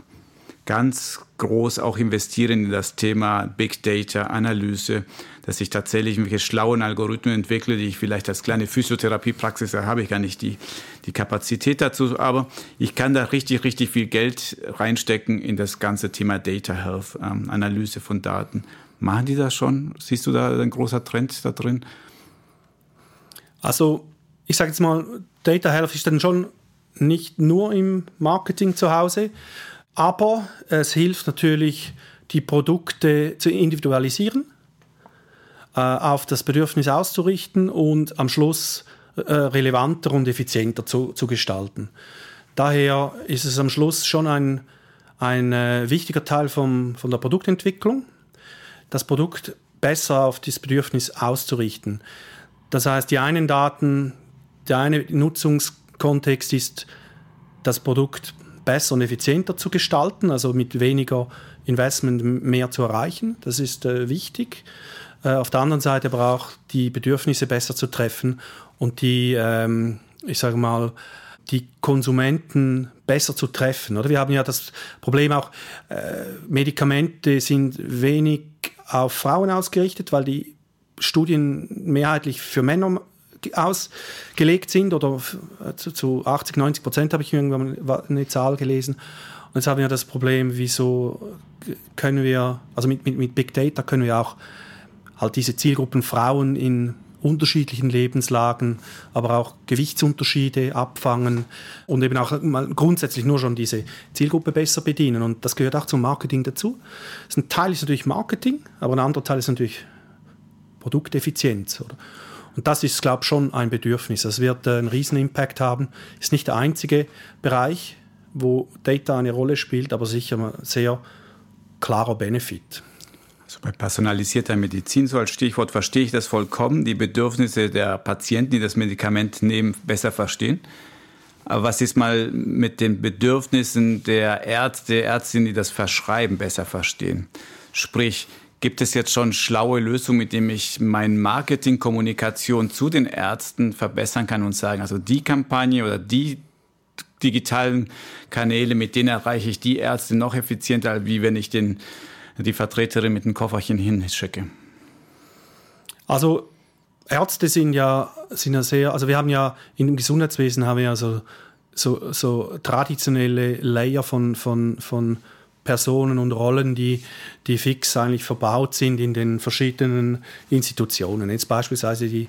A: ganz groß auch investieren in das Thema Big Data, Analyse, dass ich tatsächlich irgendwelche schlauen Algorithmen entwickle, die ich vielleicht als kleine Physiotherapiepraxis, da habe ich gar nicht die, die Kapazität dazu, aber ich kann da richtig, richtig viel Geld reinstecken in das ganze Thema Data Health, ähm, Analyse von Daten. Machen die das schon? Siehst du da ein großer Trend da drin?
B: Also ich sage jetzt mal, Data Health ist dann schon nicht nur im Marketing zu Hause, aber es hilft natürlich, die Produkte zu individualisieren, äh, auf das Bedürfnis auszurichten und am Schluss äh, relevanter und effizienter zu, zu, gestalten. Daher ist es am Schluss schon ein, ein äh, wichtiger Teil vom, von der Produktentwicklung, das Produkt besser auf das Bedürfnis auszurichten. Das heißt, die einen Daten der eine Nutzungskontext ist, das Produkt besser und effizienter zu gestalten, also mit weniger Investment mehr zu erreichen. Das ist äh, wichtig. Äh, auf der anderen Seite aber auch die Bedürfnisse besser zu treffen und die, ähm, ich sage mal, die Konsumenten besser zu treffen. Oder wir haben ja das Problem auch, äh, Medikamente sind wenig auf Frauen ausgerichtet, weil die Studien mehrheitlich für Männer ausgelegt sind oder zu, zu 80, 90 Prozent habe ich irgendwann eine Zahl gelesen. Und jetzt haben wir das Problem, wieso können wir, also mit, mit, mit Big Data können wir auch halt diese Zielgruppen Frauen in unterschiedlichen Lebenslagen, aber auch Gewichtsunterschiede abfangen und eben auch mal grundsätzlich nur schon diese Zielgruppe besser bedienen. Und das gehört auch zum Marketing dazu. ein Teil ist natürlich Marketing, aber ein anderer Teil ist natürlich Produkteffizienz. Oder? Und das ist, glaube ich, schon ein Bedürfnis. Das wird äh, einen riesen Impact haben. Ist nicht der einzige Bereich, wo Data eine Rolle spielt, aber sicher ein sehr klarer Benefit.
A: Also bei personalisierter Medizin, so als Stichwort, verstehe ich das vollkommen, die Bedürfnisse der Patienten, die das Medikament nehmen, besser verstehen. Aber was ist mal mit den Bedürfnissen der Ärzte, Ärztinnen, die das verschreiben, besser verstehen? Sprich, Gibt es jetzt schon schlaue Lösungen, mit denen ich meine Marketingkommunikation zu den Ärzten verbessern kann und sagen, also die Kampagne oder die digitalen Kanäle, mit denen erreiche ich die Ärzte noch effizienter, wie wenn ich den, die Vertreterin mit dem Kofferchen hinschicke?
B: Also Ärzte sind ja, sind ja sehr, also wir haben ja im Gesundheitswesen haben wir ja so, so, so traditionelle Layer von, von, von Personen und Rollen, die, die fix eigentlich verbaut sind in den verschiedenen Institutionen. Jetzt beispielsweise die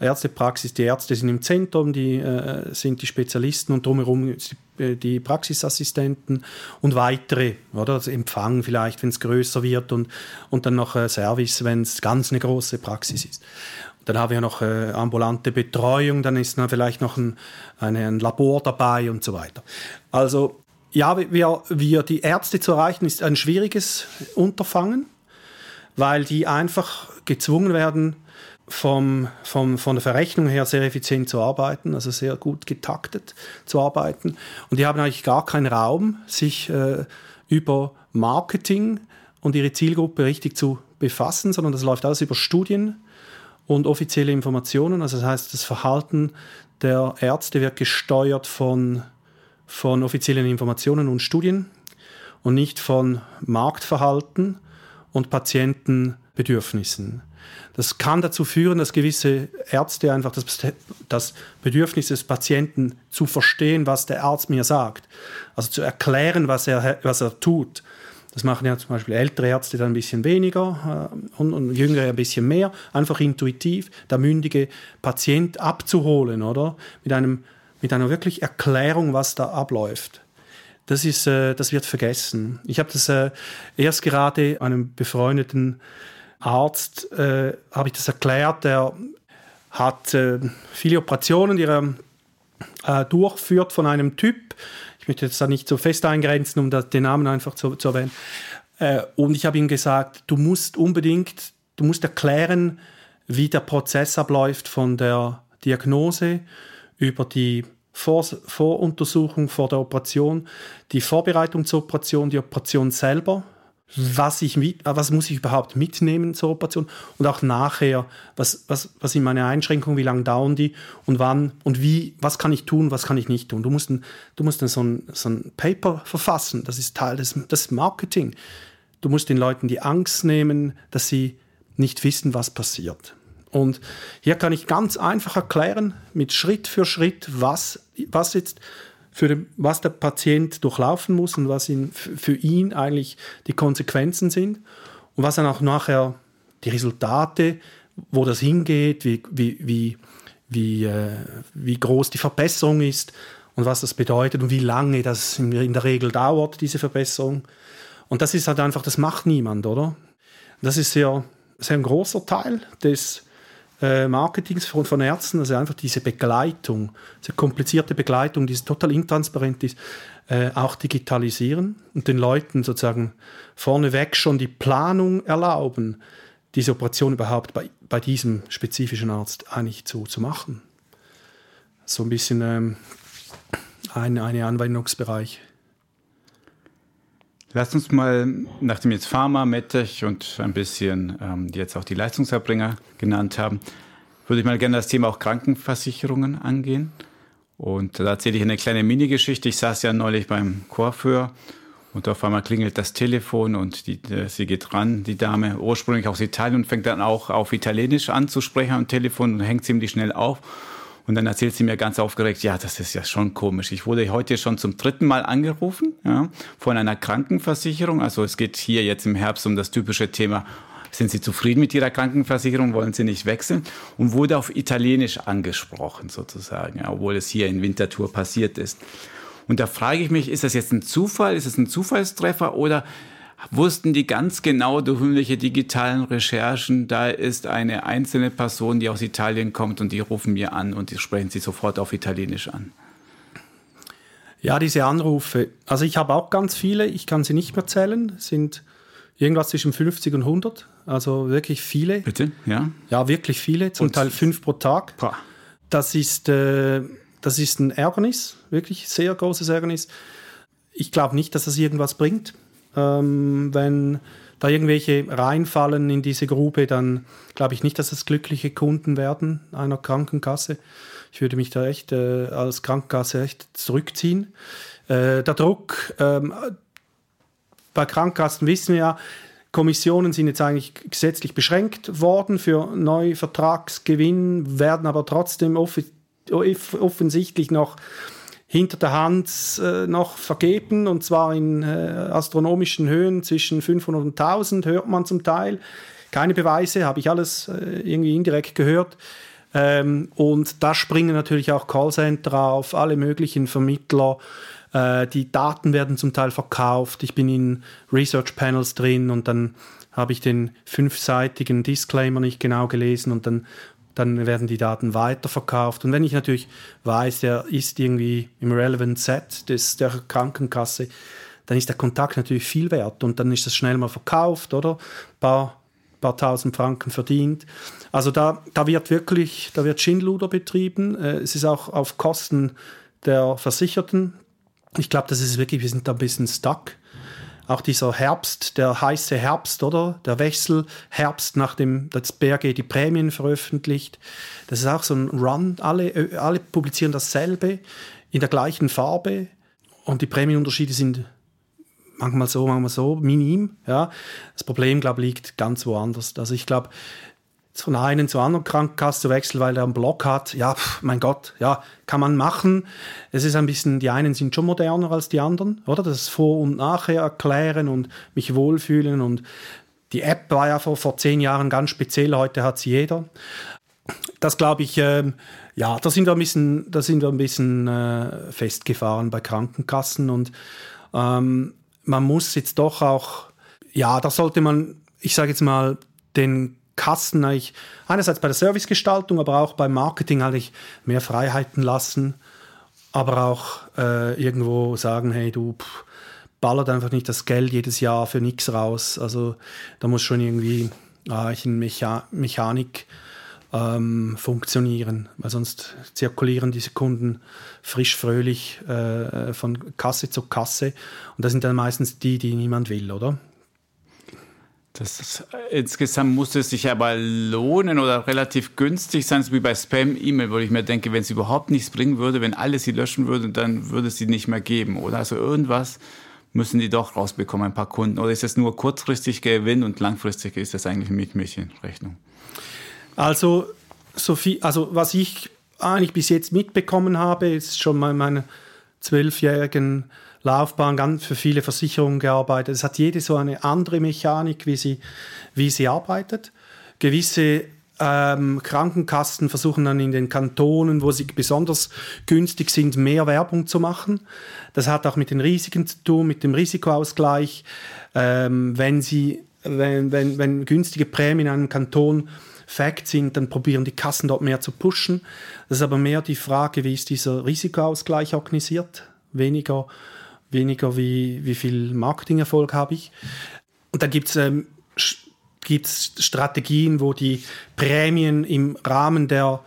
B: Ärztepraxis, die Ärzte sind im Zentrum, die äh, sind die Spezialisten und drumherum die Praxisassistenten und weitere, oder? Das Empfang vielleicht, wenn es größer wird und, und dann noch äh, Service, wenn es ganz eine große Praxis ist. Dann haben wir noch äh, ambulante Betreuung, dann ist dann vielleicht noch ein, eine, ein Labor dabei und so weiter. Also ja, wir, wir, die Ärzte zu erreichen, ist ein schwieriges Unterfangen, weil die einfach gezwungen werden, vom, vom, von der Verrechnung her sehr effizient zu arbeiten, also sehr gut getaktet zu arbeiten. Und die haben eigentlich gar keinen Raum, sich äh, über Marketing und ihre Zielgruppe richtig zu befassen, sondern das läuft alles über Studien und offizielle Informationen. Also das heißt, das Verhalten der Ärzte wird gesteuert von von offiziellen Informationen und Studien und nicht von Marktverhalten und Patientenbedürfnissen. Das kann dazu führen, dass gewisse Ärzte einfach das, das Bedürfnis des Patienten zu verstehen, was der Arzt mir sagt, also zu erklären, was er, was er tut. Das machen ja zum Beispiel ältere Ärzte dann ein bisschen weniger äh, und, und jüngere ein bisschen mehr, einfach intuitiv, der mündige Patient abzuholen, oder? Mit, einem, mit einer wirklich Erklärung, was da abläuft. Das, ist, äh, das wird vergessen. Ich habe das äh, erst gerade einem befreundeten Arzt äh, habe ich das erklärt, der hat äh, viele Operationen, die er äh, durchführt von einem Typ. Ich möchte jetzt da nicht so fest eingrenzen, um das, den Namen einfach zu, zu erwähnen. Äh, und ich habe ihm gesagt, du musst unbedingt, du musst erklären, wie der Prozess abläuft von der Diagnose über die vor, Voruntersuchung vor der Operation, die Vorbereitung zur Operation, die Operation selber, was, ich mit, was muss ich überhaupt mitnehmen zur Operation und auch nachher, was, was, was sind meine Einschränkungen, wie lange dauern die und wann und wie, was kann ich tun, was kann ich nicht tun. Du musst, du musst ein, so, ein, so ein Paper verfassen, das ist Teil des, des Marketing. Du musst den Leuten die Angst nehmen, dass sie nicht wissen, was passiert. Und hier kann ich ganz einfach erklären, mit Schritt für Schritt, was, was jetzt für was der Patient durchlaufen muss und was ihn, für ihn eigentlich die Konsequenzen sind und was dann auch nachher die Resultate, wo das hingeht, wie, wie, wie, wie, äh, wie groß die Verbesserung ist und was das bedeutet und wie lange das in, in der Regel dauert, diese Verbesserung. Und das ist halt einfach, das macht niemand, oder? Das ist sehr, sehr ein großer Teil des, äh, Marketings von, von Ärzten, also einfach diese Begleitung, diese komplizierte Begleitung, die total intransparent ist, äh, auch digitalisieren und den Leuten sozusagen vorneweg schon die Planung erlauben, diese Operation überhaupt bei, bei diesem spezifischen Arzt eigentlich zu, zu machen. So ein bisschen ähm, ein, ein Anwendungsbereich.
A: Lass uns mal, nachdem jetzt Pharma, MedTech und ein bisschen ähm, jetzt auch die Leistungserbringer genannt haben, würde ich mal gerne das Thema auch Krankenversicherungen angehen. Und da erzähle ich eine kleine Minigeschichte. Ich saß ja neulich beim Coiffeur und auf einmal klingelt das Telefon und die, äh, sie geht ran, die Dame, ursprünglich aus Italien und fängt dann auch auf Italienisch an zu sprechen am Telefon und hängt ziemlich schnell auf. Und dann erzählt sie mir ganz aufgeregt, ja, das ist ja schon komisch. Ich wurde heute schon zum dritten Mal angerufen ja, von einer Krankenversicherung. Also es geht hier jetzt im Herbst um das typische Thema, sind Sie zufrieden mit Ihrer Krankenversicherung, wollen Sie nicht wechseln? Und wurde auf Italienisch angesprochen sozusagen, ja, obwohl es hier in Winterthur passiert ist. Und da frage ich mich, ist das jetzt ein Zufall, ist es ein Zufallstreffer oder wussten die ganz genau durch irgendwelche digitalen Recherchen, da ist eine einzelne Person, die aus Italien kommt und die rufen mir an und die sprechen sie sofort auf Italienisch an.
B: Ja, diese Anrufe. Also ich habe auch ganz viele, ich kann sie nicht mehr zählen, sind irgendwas zwischen 50 und 100, also wirklich viele.
A: Bitte, ja?
B: Ja, wirklich viele, zum und Teil fünf pro Tag. Boah. Das ist, äh, das ist ein Ärgernis, wirklich sehr großes Ärgernis. Ich glaube nicht, dass das irgendwas bringt. Ähm, wenn da irgendwelche reinfallen in diese Grube, dann glaube ich nicht, dass es glückliche Kunden werden einer Krankenkasse. Ich würde mich da echt äh, als Krankenkasse echt zurückziehen. Äh, der Druck ähm, bei Krankenkassen wissen wir ja, Kommissionen sind jetzt eigentlich gesetzlich beschränkt worden für Neuvertragsgewinn, werden aber trotzdem off offensichtlich noch hinter der Hand äh, noch vergeben und zwar in äh, astronomischen Höhen zwischen 500 und 1000 hört man zum Teil. Keine Beweise, habe ich alles äh, irgendwie indirekt gehört. Ähm, und da springen natürlich auch Callcenter auf, alle möglichen Vermittler. Äh, die Daten werden zum Teil verkauft. Ich bin in Research Panels drin und dann habe ich den fünfseitigen Disclaimer nicht genau gelesen und dann dann werden die Daten weiterverkauft. Und wenn ich natürlich weiß, der ist irgendwie im Relevant Set des, der Krankenkasse, dann ist der Kontakt natürlich viel wert und dann ist das schnell mal verkauft, oder? Ein paar, paar tausend Franken verdient. Also da, da wird wirklich, da wird Schindluder betrieben. Äh, es ist auch auf Kosten der Versicherten. Ich glaube, das ist wirklich, wir sind da ein bisschen stuck auch dieser Herbst, der heiße Herbst, oder? Der Wechselherbst, nachdem das BRG die Prämien veröffentlicht. Das ist auch so ein Run. Alle, alle publizieren dasselbe in der gleichen Farbe und die Prämienunterschiede sind manchmal so, manchmal so, minim. Ja. Das Problem, glaube ich, liegt ganz woanders. Also ich glaube, von einer zu anderen Krankenkasse zu wechseln, weil er einen Block hat. Ja, pf, mein Gott, ja, kann man machen. Es ist ein bisschen, die einen sind schon moderner als die anderen, oder? Das Vor- und Nachher erklären und mich wohlfühlen und die App war ja vor, vor zehn Jahren ganz speziell, heute hat sie jeder. Das glaube ich, äh, ja, da sind wir ein bisschen, da sind wir ein bisschen äh, festgefahren bei Krankenkassen und ähm, man muss jetzt doch auch, ja, da sollte man, ich sage jetzt mal, den Kassen eigentlich einerseits bei der Servicegestaltung, aber auch beim Marketing eigentlich mehr Freiheiten lassen, aber auch äh, irgendwo sagen, hey du pff, ballert einfach nicht das Geld jedes Jahr für nichts raus. Also da muss schon irgendwie äh, in Mecha Mechanik ähm, funktionieren, weil sonst zirkulieren diese Kunden frisch fröhlich äh, von Kasse zu Kasse und das sind dann meistens die, die niemand will, oder?
A: Das ist, insgesamt muss es sich aber lohnen oder relativ günstig sein, so wie bei Spam-E-Mail, wo ich mir denke, wenn es überhaupt nichts bringen würde, wenn alle sie löschen würden, dann würde es sie nicht mehr geben. Oder also irgendwas müssen die doch rausbekommen, ein paar Kunden. Oder ist es nur kurzfristig Gewinn und langfristig ist das eigentlich Mietmädchenrechnung?
B: Also, so viel, also was ich eigentlich bis jetzt mitbekommen habe, ist schon mal meine zwölfjährigen Laufbahn ganz für viele Versicherungen gearbeitet. Es hat jede so eine andere Mechanik, wie sie, wie sie arbeitet. Gewisse ähm, Krankenkassen versuchen dann in den Kantonen, wo sie besonders günstig sind, mehr Werbung zu machen. Das hat auch mit den Risiken zu tun, mit dem Risikoausgleich. Ähm, wenn, sie, wenn, wenn, wenn günstige Prämien in einem Kanton Fact sind, dann probieren die Kassen dort mehr zu pushen. Das ist aber mehr die Frage, wie ist dieser Risikoausgleich organisiert, weniger weniger wie, wie viel Marketingerfolg habe ich. Und dann gibt es ähm, gibt's Strategien, wo die Prämien im Rahmen der,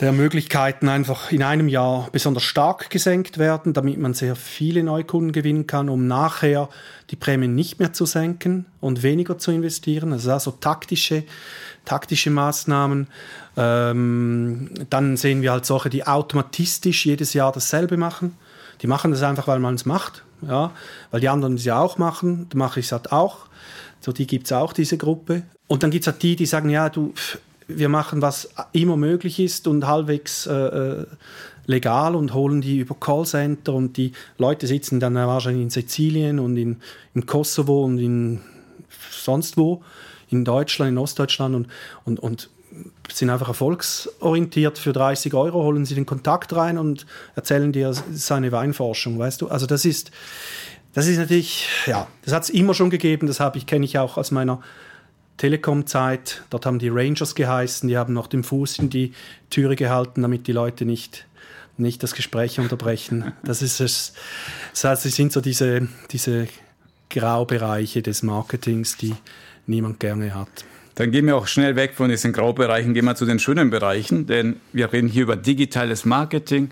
B: der Möglichkeiten einfach in einem Jahr besonders stark gesenkt werden, damit man sehr viele Neukunden gewinnen kann, um nachher die Prämien nicht mehr zu senken und weniger zu investieren. Also, also taktische, taktische Maßnahmen. Ähm, dann sehen wir halt solche, die automatistisch jedes Jahr dasselbe machen. Die machen das einfach, weil man es macht. Ja, weil die anderen es ja auch machen, dann mache ich es halt auch. So, die gibt es auch, diese Gruppe. Und dann gibt es halt die, die sagen, ja, du, wir machen, was immer möglich ist und halbwegs äh, äh, legal und holen die über Callcenter und die Leute sitzen dann wahrscheinlich in Sizilien und in, in Kosovo und in sonst wo, in Deutschland, in Ostdeutschland und, und, und sind einfach erfolgsorientiert. Für 30 Euro holen sie den Kontakt rein und erzählen dir seine Weinforschung, weißt du? Also das ist, das ist natürlich, ja, das hat es immer schon gegeben. Das habe ich, kenne ich auch aus meiner Telekom-Zeit. Dort haben die Rangers geheißen, die haben noch den Fuß in die Türe gehalten, damit die Leute nicht, nicht das Gespräch unterbrechen. Das ist es. Das heißt, es sind so diese, diese Graubereiche des Marketings, die niemand gerne hat.
A: Dann gehen wir auch schnell weg von diesen Graubereichen, gehen wir zu den schönen Bereichen, denn wir reden hier über digitales Marketing.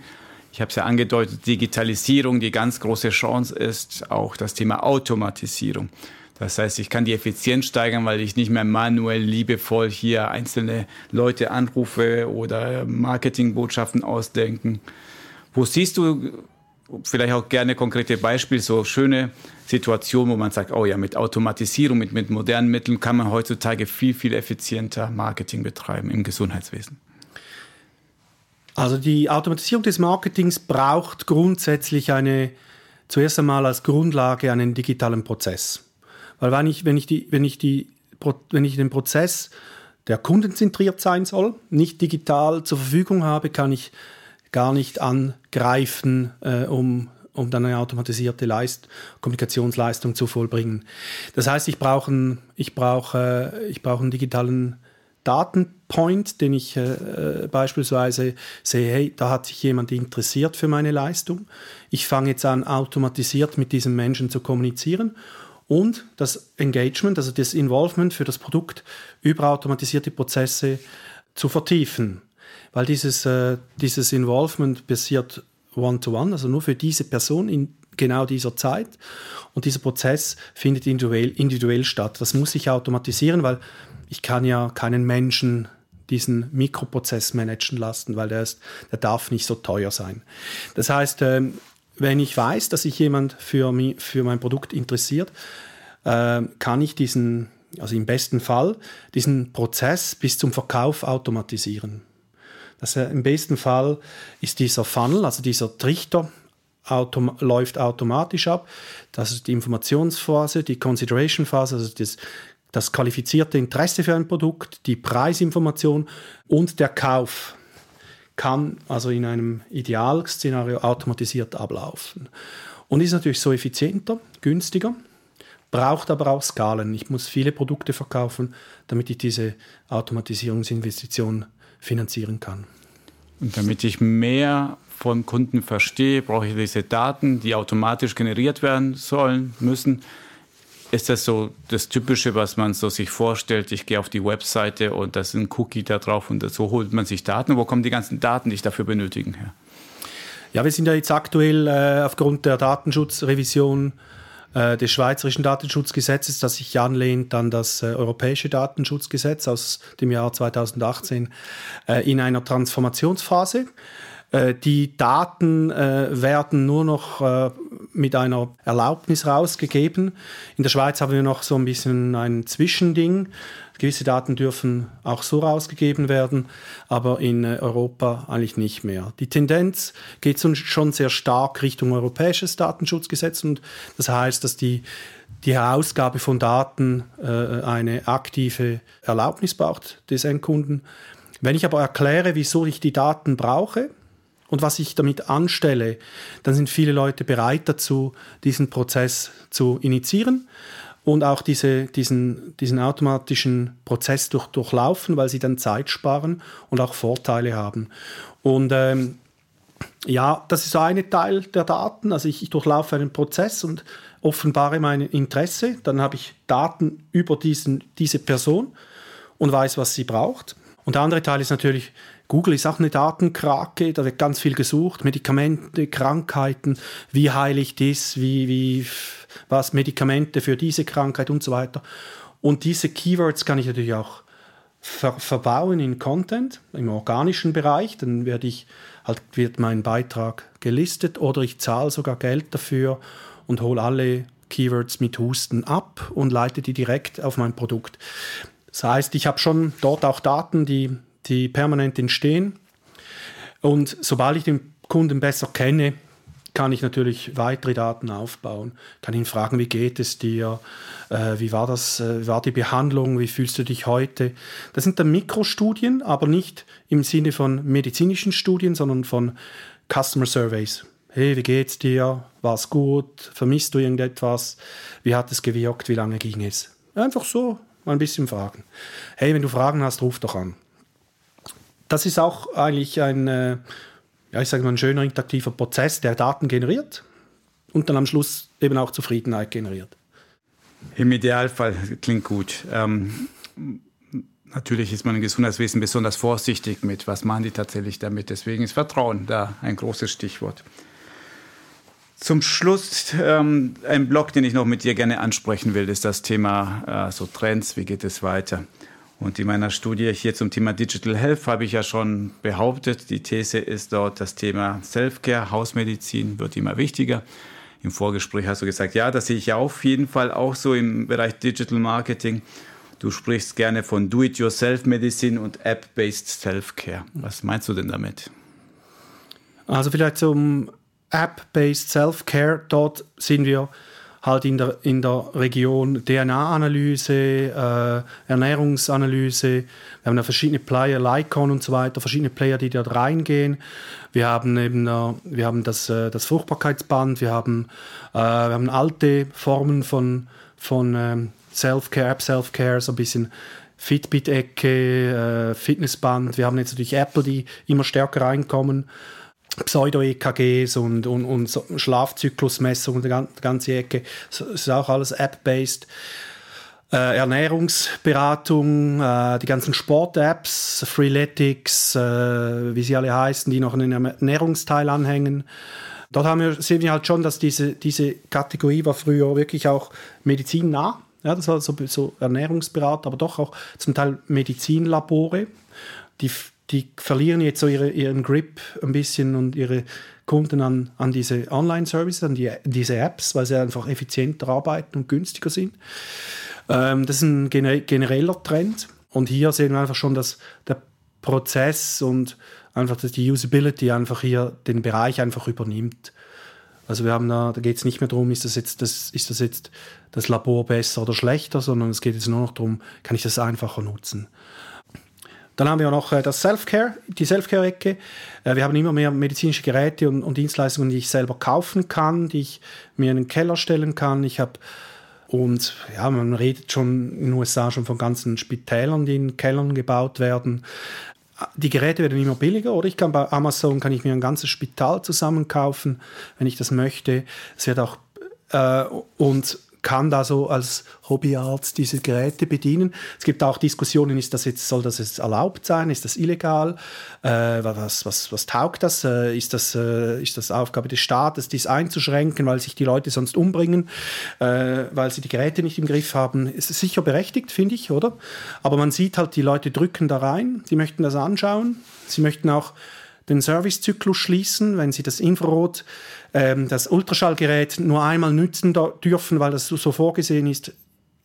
A: Ich habe es ja angedeutet, Digitalisierung, die ganz große Chance ist, auch das Thema Automatisierung. Das heißt, ich kann die Effizienz steigern, weil ich nicht mehr manuell liebevoll hier einzelne Leute anrufe oder Marketingbotschaften ausdenken. Wo siehst du vielleicht auch gerne konkrete Beispiele, so schöne Situationen, wo man sagt, oh ja, mit Automatisierung, mit, mit modernen Mitteln kann man heutzutage viel, viel effizienter Marketing betreiben im Gesundheitswesen.
B: Also die Automatisierung des Marketings braucht grundsätzlich eine, zuerst einmal als Grundlage einen digitalen Prozess. Weil wenn ich, wenn ich, die, wenn ich, die, wenn ich den Prozess, der kundenzentriert sein soll, nicht digital zur Verfügung habe, kann ich gar nicht angreifen, äh, um, um dann eine automatisierte Leist Kommunikationsleistung zu vollbringen. Das heißt, ich brauche einen, ich brauche, äh, ich brauche einen digitalen Datenpoint, den ich äh, beispielsweise sehe, hey, da hat sich jemand interessiert für meine Leistung. Ich fange jetzt an, automatisiert mit diesem Menschen zu kommunizieren und das Engagement, also das Involvement für das Produkt über automatisierte Prozesse zu vertiefen weil dieses, äh, dieses Involvement passiert one-to-one, -one, also nur für diese Person in genau dieser Zeit. Und dieser Prozess findet individuell, individuell statt. Das muss ich automatisieren, weil ich kann ja keinen Menschen diesen Mikroprozess managen lassen, weil der, ist, der darf nicht so teuer sein. Das heißt, ähm, wenn ich weiß, dass sich jemand für, mich, für mein Produkt interessiert, ähm, kann ich diesen also im besten Fall, diesen Prozess bis zum Verkauf automatisieren. Das, äh, Im besten Fall ist dieser Funnel, also dieser Trichter, autom läuft automatisch ab. Das ist die Informationsphase, die Consideration-Phase, also das, das qualifizierte Interesse für ein Produkt, die Preisinformation und der Kauf kann also in einem Idealszenario automatisiert ablaufen. Und ist natürlich so effizienter, günstiger, braucht aber auch Skalen. Ich muss viele Produkte verkaufen, damit ich diese Automatisierungsinvestition finanzieren kann.
A: Und damit ich mehr von Kunden verstehe, brauche ich diese Daten, die automatisch generiert werden sollen, müssen. Ist das so das Typische, was man so sich vorstellt? Ich gehe auf die Webseite und da ist ein Cookie da drauf und so holt man sich Daten. Wo kommen die ganzen Daten, die ich dafür benötigen her?
B: Ja, wir sind ja jetzt aktuell äh, aufgrund der Datenschutzrevision äh, des Schweizerischen Datenschutzgesetzes, das sich anlehnt an das äh, Europäische Datenschutzgesetz aus dem Jahr 2018, äh, in einer Transformationsphase. Äh, die Daten äh, werden nur noch mit einer Erlaubnis rausgegeben. In der Schweiz haben wir noch so ein bisschen ein Zwischending. Gewisse Daten dürfen auch so rausgegeben werden, aber in Europa eigentlich nicht mehr. Die Tendenz geht schon sehr stark Richtung europäisches Datenschutzgesetz und das heißt, dass die die Herausgabe von Daten äh, eine aktive Erlaubnis braucht des Endkunden. Wenn ich aber erkläre, wieso ich die Daten brauche, und was ich damit anstelle, dann sind viele Leute bereit dazu, diesen Prozess zu initiieren und auch diese, diesen, diesen automatischen Prozess durch, durchlaufen, weil sie dann Zeit sparen und auch Vorteile haben. Und ähm, ja, das ist ein Teil der Daten. Also ich, ich durchlaufe einen Prozess und offenbare mein Interesse. Dann habe ich Daten über diesen, diese Person und weiß, was sie braucht. Und der andere Teil ist natürlich, Google ist auch eine Datenkrake, da wird ganz viel gesucht, Medikamente, Krankheiten, wie heile ich das, wie, wie, was Medikamente für diese Krankheit und so weiter. Und diese Keywords kann ich natürlich auch ver verbauen in Content, im organischen Bereich, dann werde ich, halt, wird mein Beitrag gelistet oder ich zahle sogar Geld dafür und hole alle Keywords mit Husten ab und leite die direkt auf mein Produkt. Das heißt, ich habe schon dort auch Daten, die die permanent entstehen. Und sobald ich den Kunden besser kenne, kann ich natürlich weitere Daten aufbauen, kann ihn fragen, wie geht es dir, äh, wie war das, äh, wie war die Behandlung, wie fühlst du dich heute. Das sind dann Mikrostudien, aber nicht im Sinne von medizinischen Studien, sondern von Customer Surveys. Hey, wie geht's dir? War es gut? Vermisst du irgendetwas? Wie hat es gewirkt? Wie lange ging es? Einfach so mal ein bisschen fragen. Hey, wenn du Fragen hast, ruf doch an das ist auch eigentlich ein, äh, ja, ich sage mal, ein schöner interaktiver Prozess, der Daten generiert und dann am Schluss eben auch Zufriedenheit generiert.
A: Im Idealfall klingt gut. Ähm, natürlich ist man im Gesundheitswesen besonders vorsichtig mit, was machen die tatsächlich damit. Deswegen ist Vertrauen da ein großes Stichwort. Zum Schluss ähm, ein Blog, den ich noch mit dir gerne ansprechen will, ist das Thema äh, so Trends, wie geht es weiter? Und in meiner Studie hier zum Thema Digital Health habe ich ja schon behauptet, die These ist dort, das Thema Selfcare, Hausmedizin wird immer wichtiger. Im Vorgespräch hast du gesagt, ja, das sehe ich ja auf jeden Fall auch so im Bereich Digital Marketing. Du sprichst gerne von Do-it-yourself-Medizin und App-based Self-Care. Was meinst du denn damit?
B: Also vielleicht zum App-based Self-Care. Dort sind wir halt in der, in der Region DNA-Analyse, äh, Ernährungsanalyse. Wir haben da verschiedene Player, Lycon und so weiter, verschiedene Player, die dort reingehen. Wir haben eben äh, wir haben das, äh, das Fruchtbarkeitsband, wir haben, äh, wir haben alte Formen von, von ähm, Self-Care, App-Self-Care, so ein bisschen Fitbit-Ecke, äh, Fitnessband. Wir haben jetzt natürlich Apple, die immer stärker reinkommen. Pseudo-EKGs und, und, und Schlafzyklusmessungen, die ganze Ecke. Das ist auch alles App-based. Äh, Ernährungsberatung, äh, die ganzen Sport-Apps, Freeletics, äh, wie sie alle heißen, die noch einen Ernährungsteil anhängen. Dort haben wir, sehen wir halt schon, dass diese, diese Kategorie war früher wirklich auch medizinnah. Ja, das war so, so Ernährungsberater, aber doch auch zum Teil Medizinlabore, die die verlieren jetzt so ihre, ihren Grip ein bisschen und ihre Kunden an, an diese Online-Services, an die, diese Apps, weil sie einfach effizienter arbeiten und günstiger sind. Ähm, das ist ein genereller Trend. Und hier sehen wir einfach schon, dass der Prozess und einfach dass die Usability einfach hier den Bereich einfach übernimmt. Also wir haben da, da geht es nicht mehr darum, ist das jetzt das, ist das jetzt das Labor besser oder schlechter, sondern es geht jetzt nur noch darum, kann ich das einfacher nutzen. Dann haben wir noch äh, das Self-Care, die Self-Care-Ecke. Äh, wir haben immer mehr medizinische Geräte und, und, Dienstleistungen, die ich selber kaufen kann, die ich mir in den Keller stellen kann. Ich habe und ja, man redet schon in den USA schon von ganzen Spitälern, die in Kellern gebaut werden. Die Geräte werden immer billiger, oder ich kann bei Amazon kann ich mir ein ganzes Spital zusammenkaufen, wenn ich das möchte. Es wird auch äh, und kann da so als Hobbyarzt diese Geräte bedienen. Es gibt auch Diskussionen, ist das jetzt, soll das jetzt erlaubt sein, ist das illegal, äh, was, was, was taugt das, äh, ist das, äh, ist das Aufgabe des Staates, dies einzuschränken, weil sich die Leute sonst umbringen, äh, weil sie die Geräte nicht im Griff haben. Ist sicher berechtigt, finde ich, oder? Aber man sieht halt, die Leute drücken da rein, die möchten das anschauen, sie möchten auch den Servicezyklus schließen, wenn sie das Infrarot ähm, das Ultraschallgerät nur einmal nützen dürfen, weil das so vorgesehen ist,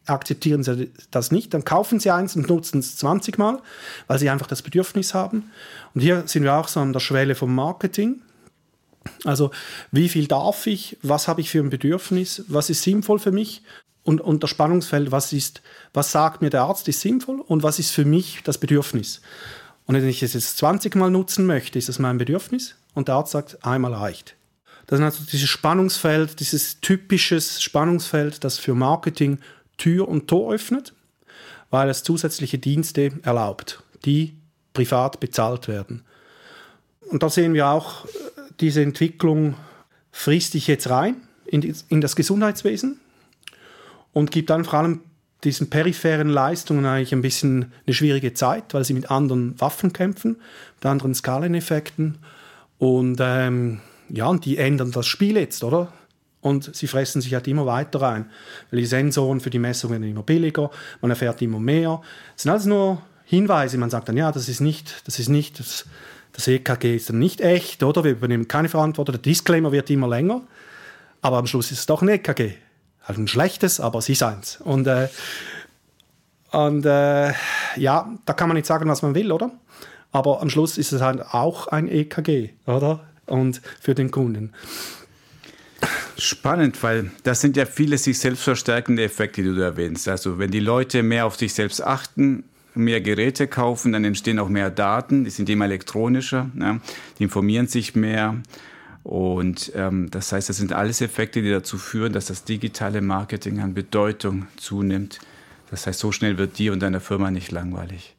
B: akzeptieren sie das nicht. Dann kaufen sie eins und nutzen es 20 Mal, weil sie einfach das Bedürfnis haben. Und hier sind wir auch so an der Schwelle vom Marketing. Also wie viel darf ich, was habe ich für ein Bedürfnis, was ist sinnvoll für mich und, und das Spannungsfeld, was, ist, was sagt mir der Arzt ist sinnvoll und was ist für mich das Bedürfnis. Und wenn ich es jetzt 20 Mal nutzen möchte, ist das mein Bedürfnis und der Arzt sagt, einmal reicht. Das ist also dieses Spannungsfeld, dieses typisches Spannungsfeld, das für Marketing Tür und Tor öffnet, weil es zusätzliche Dienste erlaubt, die privat bezahlt werden. Und da sehen wir auch, äh, diese Entwicklung frisst dich jetzt rein in, das Gesundheitswesen und gibt dann vor allem diesen peripheren Leistungen eigentlich ein bisschen eine schwierige Zeit, weil sie mit anderen Waffen kämpfen, mit anderen Skaleneffekten. Und ähm, ja, und die ändern das Spiel jetzt, oder? Und sie fressen sich halt immer weiter rein. Weil die Sensoren für die Messung werden immer billiger, man erfährt immer mehr. Es sind alles nur Hinweise. Man sagt dann, ja, das ist nicht, das ist nicht, das, das EKG ist dann nicht echt, oder? Wir übernehmen keine Verantwortung. Der Disclaimer wird immer länger. Aber am Schluss ist es doch ein EKG. Halt ein schlechtes, aber es ist eins. Und, äh, und äh, ja, da kann man nicht sagen, was man will, oder? Aber am Schluss ist es halt auch ein EKG, oder? Und für den Kunden.
A: Spannend, weil das sind ja viele sich selbst verstärkende Effekte, die du erwähnst. Also wenn die Leute mehr auf sich selbst achten, mehr Geräte kaufen, dann entstehen auch mehr Daten, die sind immer elektronischer, ja, die informieren sich mehr. Und ähm, das heißt, das sind alles Effekte, die dazu führen, dass das digitale Marketing an Bedeutung zunimmt. Das heißt, so schnell wird dir und deiner Firma nicht langweilig.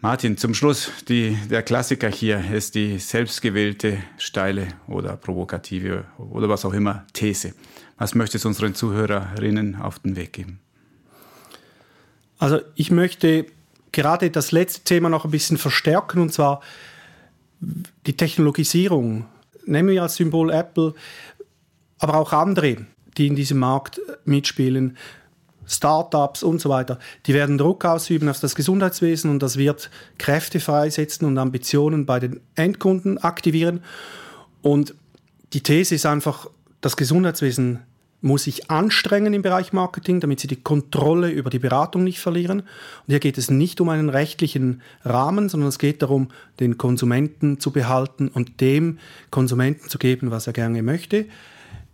A: Martin, zum Schluss, die, der Klassiker hier ist die selbstgewählte, steile oder provokative oder was auch immer These. Was möchtest du unseren Zuhörerinnen auf den Weg geben?
B: Also ich möchte gerade das letzte Thema noch ein bisschen verstärken und zwar die Technologisierung nehmen wir als Symbol Apple, aber auch andere, die in diesem Markt mitspielen, Startups und so weiter, die werden Druck ausüben auf das Gesundheitswesen und das wird Kräfte freisetzen und Ambitionen bei den Endkunden aktivieren. Und die These ist einfach, das Gesundheitswesen muss sich anstrengen im Bereich Marketing, damit sie die Kontrolle über die Beratung nicht verlieren. Und hier geht es nicht um einen rechtlichen Rahmen, sondern es geht darum, den Konsumenten zu behalten und dem Konsumenten zu geben, was er gerne möchte,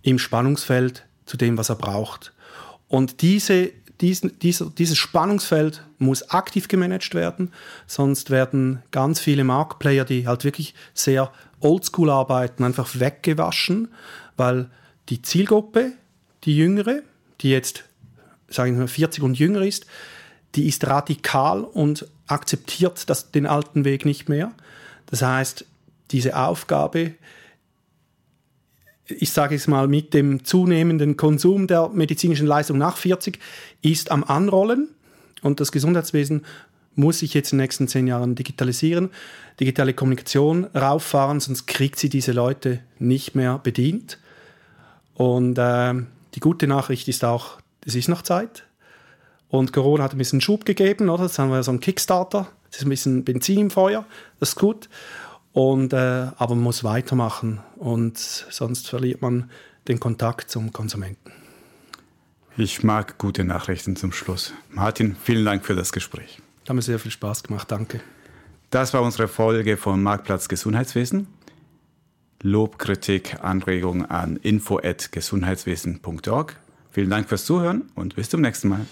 B: im Spannungsfeld zu dem, was er braucht. Und diese, diesen, dieser, dieses Spannungsfeld muss aktiv gemanagt werden, sonst werden ganz viele Marktplayer, die halt wirklich sehr oldschool arbeiten, einfach weggewaschen, weil die Zielgruppe, die Jüngere, die jetzt sagen wir 40 und jünger ist, die ist radikal und akzeptiert das, den alten Weg nicht mehr. Das heißt, diese Aufgabe, ich sage es mal, mit dem zunehmenden Konsum der medizinischen Leistung nach 40 ist am Anrollen und das Gesundheitswesen muss sich jetzt in den nächsten zehn Jahren digitalisieren, digitale Kommunikation rauffahren, sonst kriegt sie diese Leute nicht mehr bedient. Und äh, die gute Nachricht ist auch, es ist noch Zeit. Und Corona hat ein bisschen Schub gegeben, oder? Jetzt haben wir so einen Kickstarter, es ist ein bisschen Benzin im Feuer, das ist gut. Und, äh, aber man muss weitermachen und sonst verliert man den Kontakt zum Konsumenten.
A: Ich mag gute Nachrichten zum Schluss. Martin, vielen Dank für das Gespräch.
B: Hat mir sehr viel Spaß gemacht, danke.
A: Das war unsere Folge vom Marktplatz Gesundheitswesen. Lob, Kritik, Anregungen an info@gesundheitswesen.org. Vielen Dank fürs Zuhören und bis zum nächsten Mal.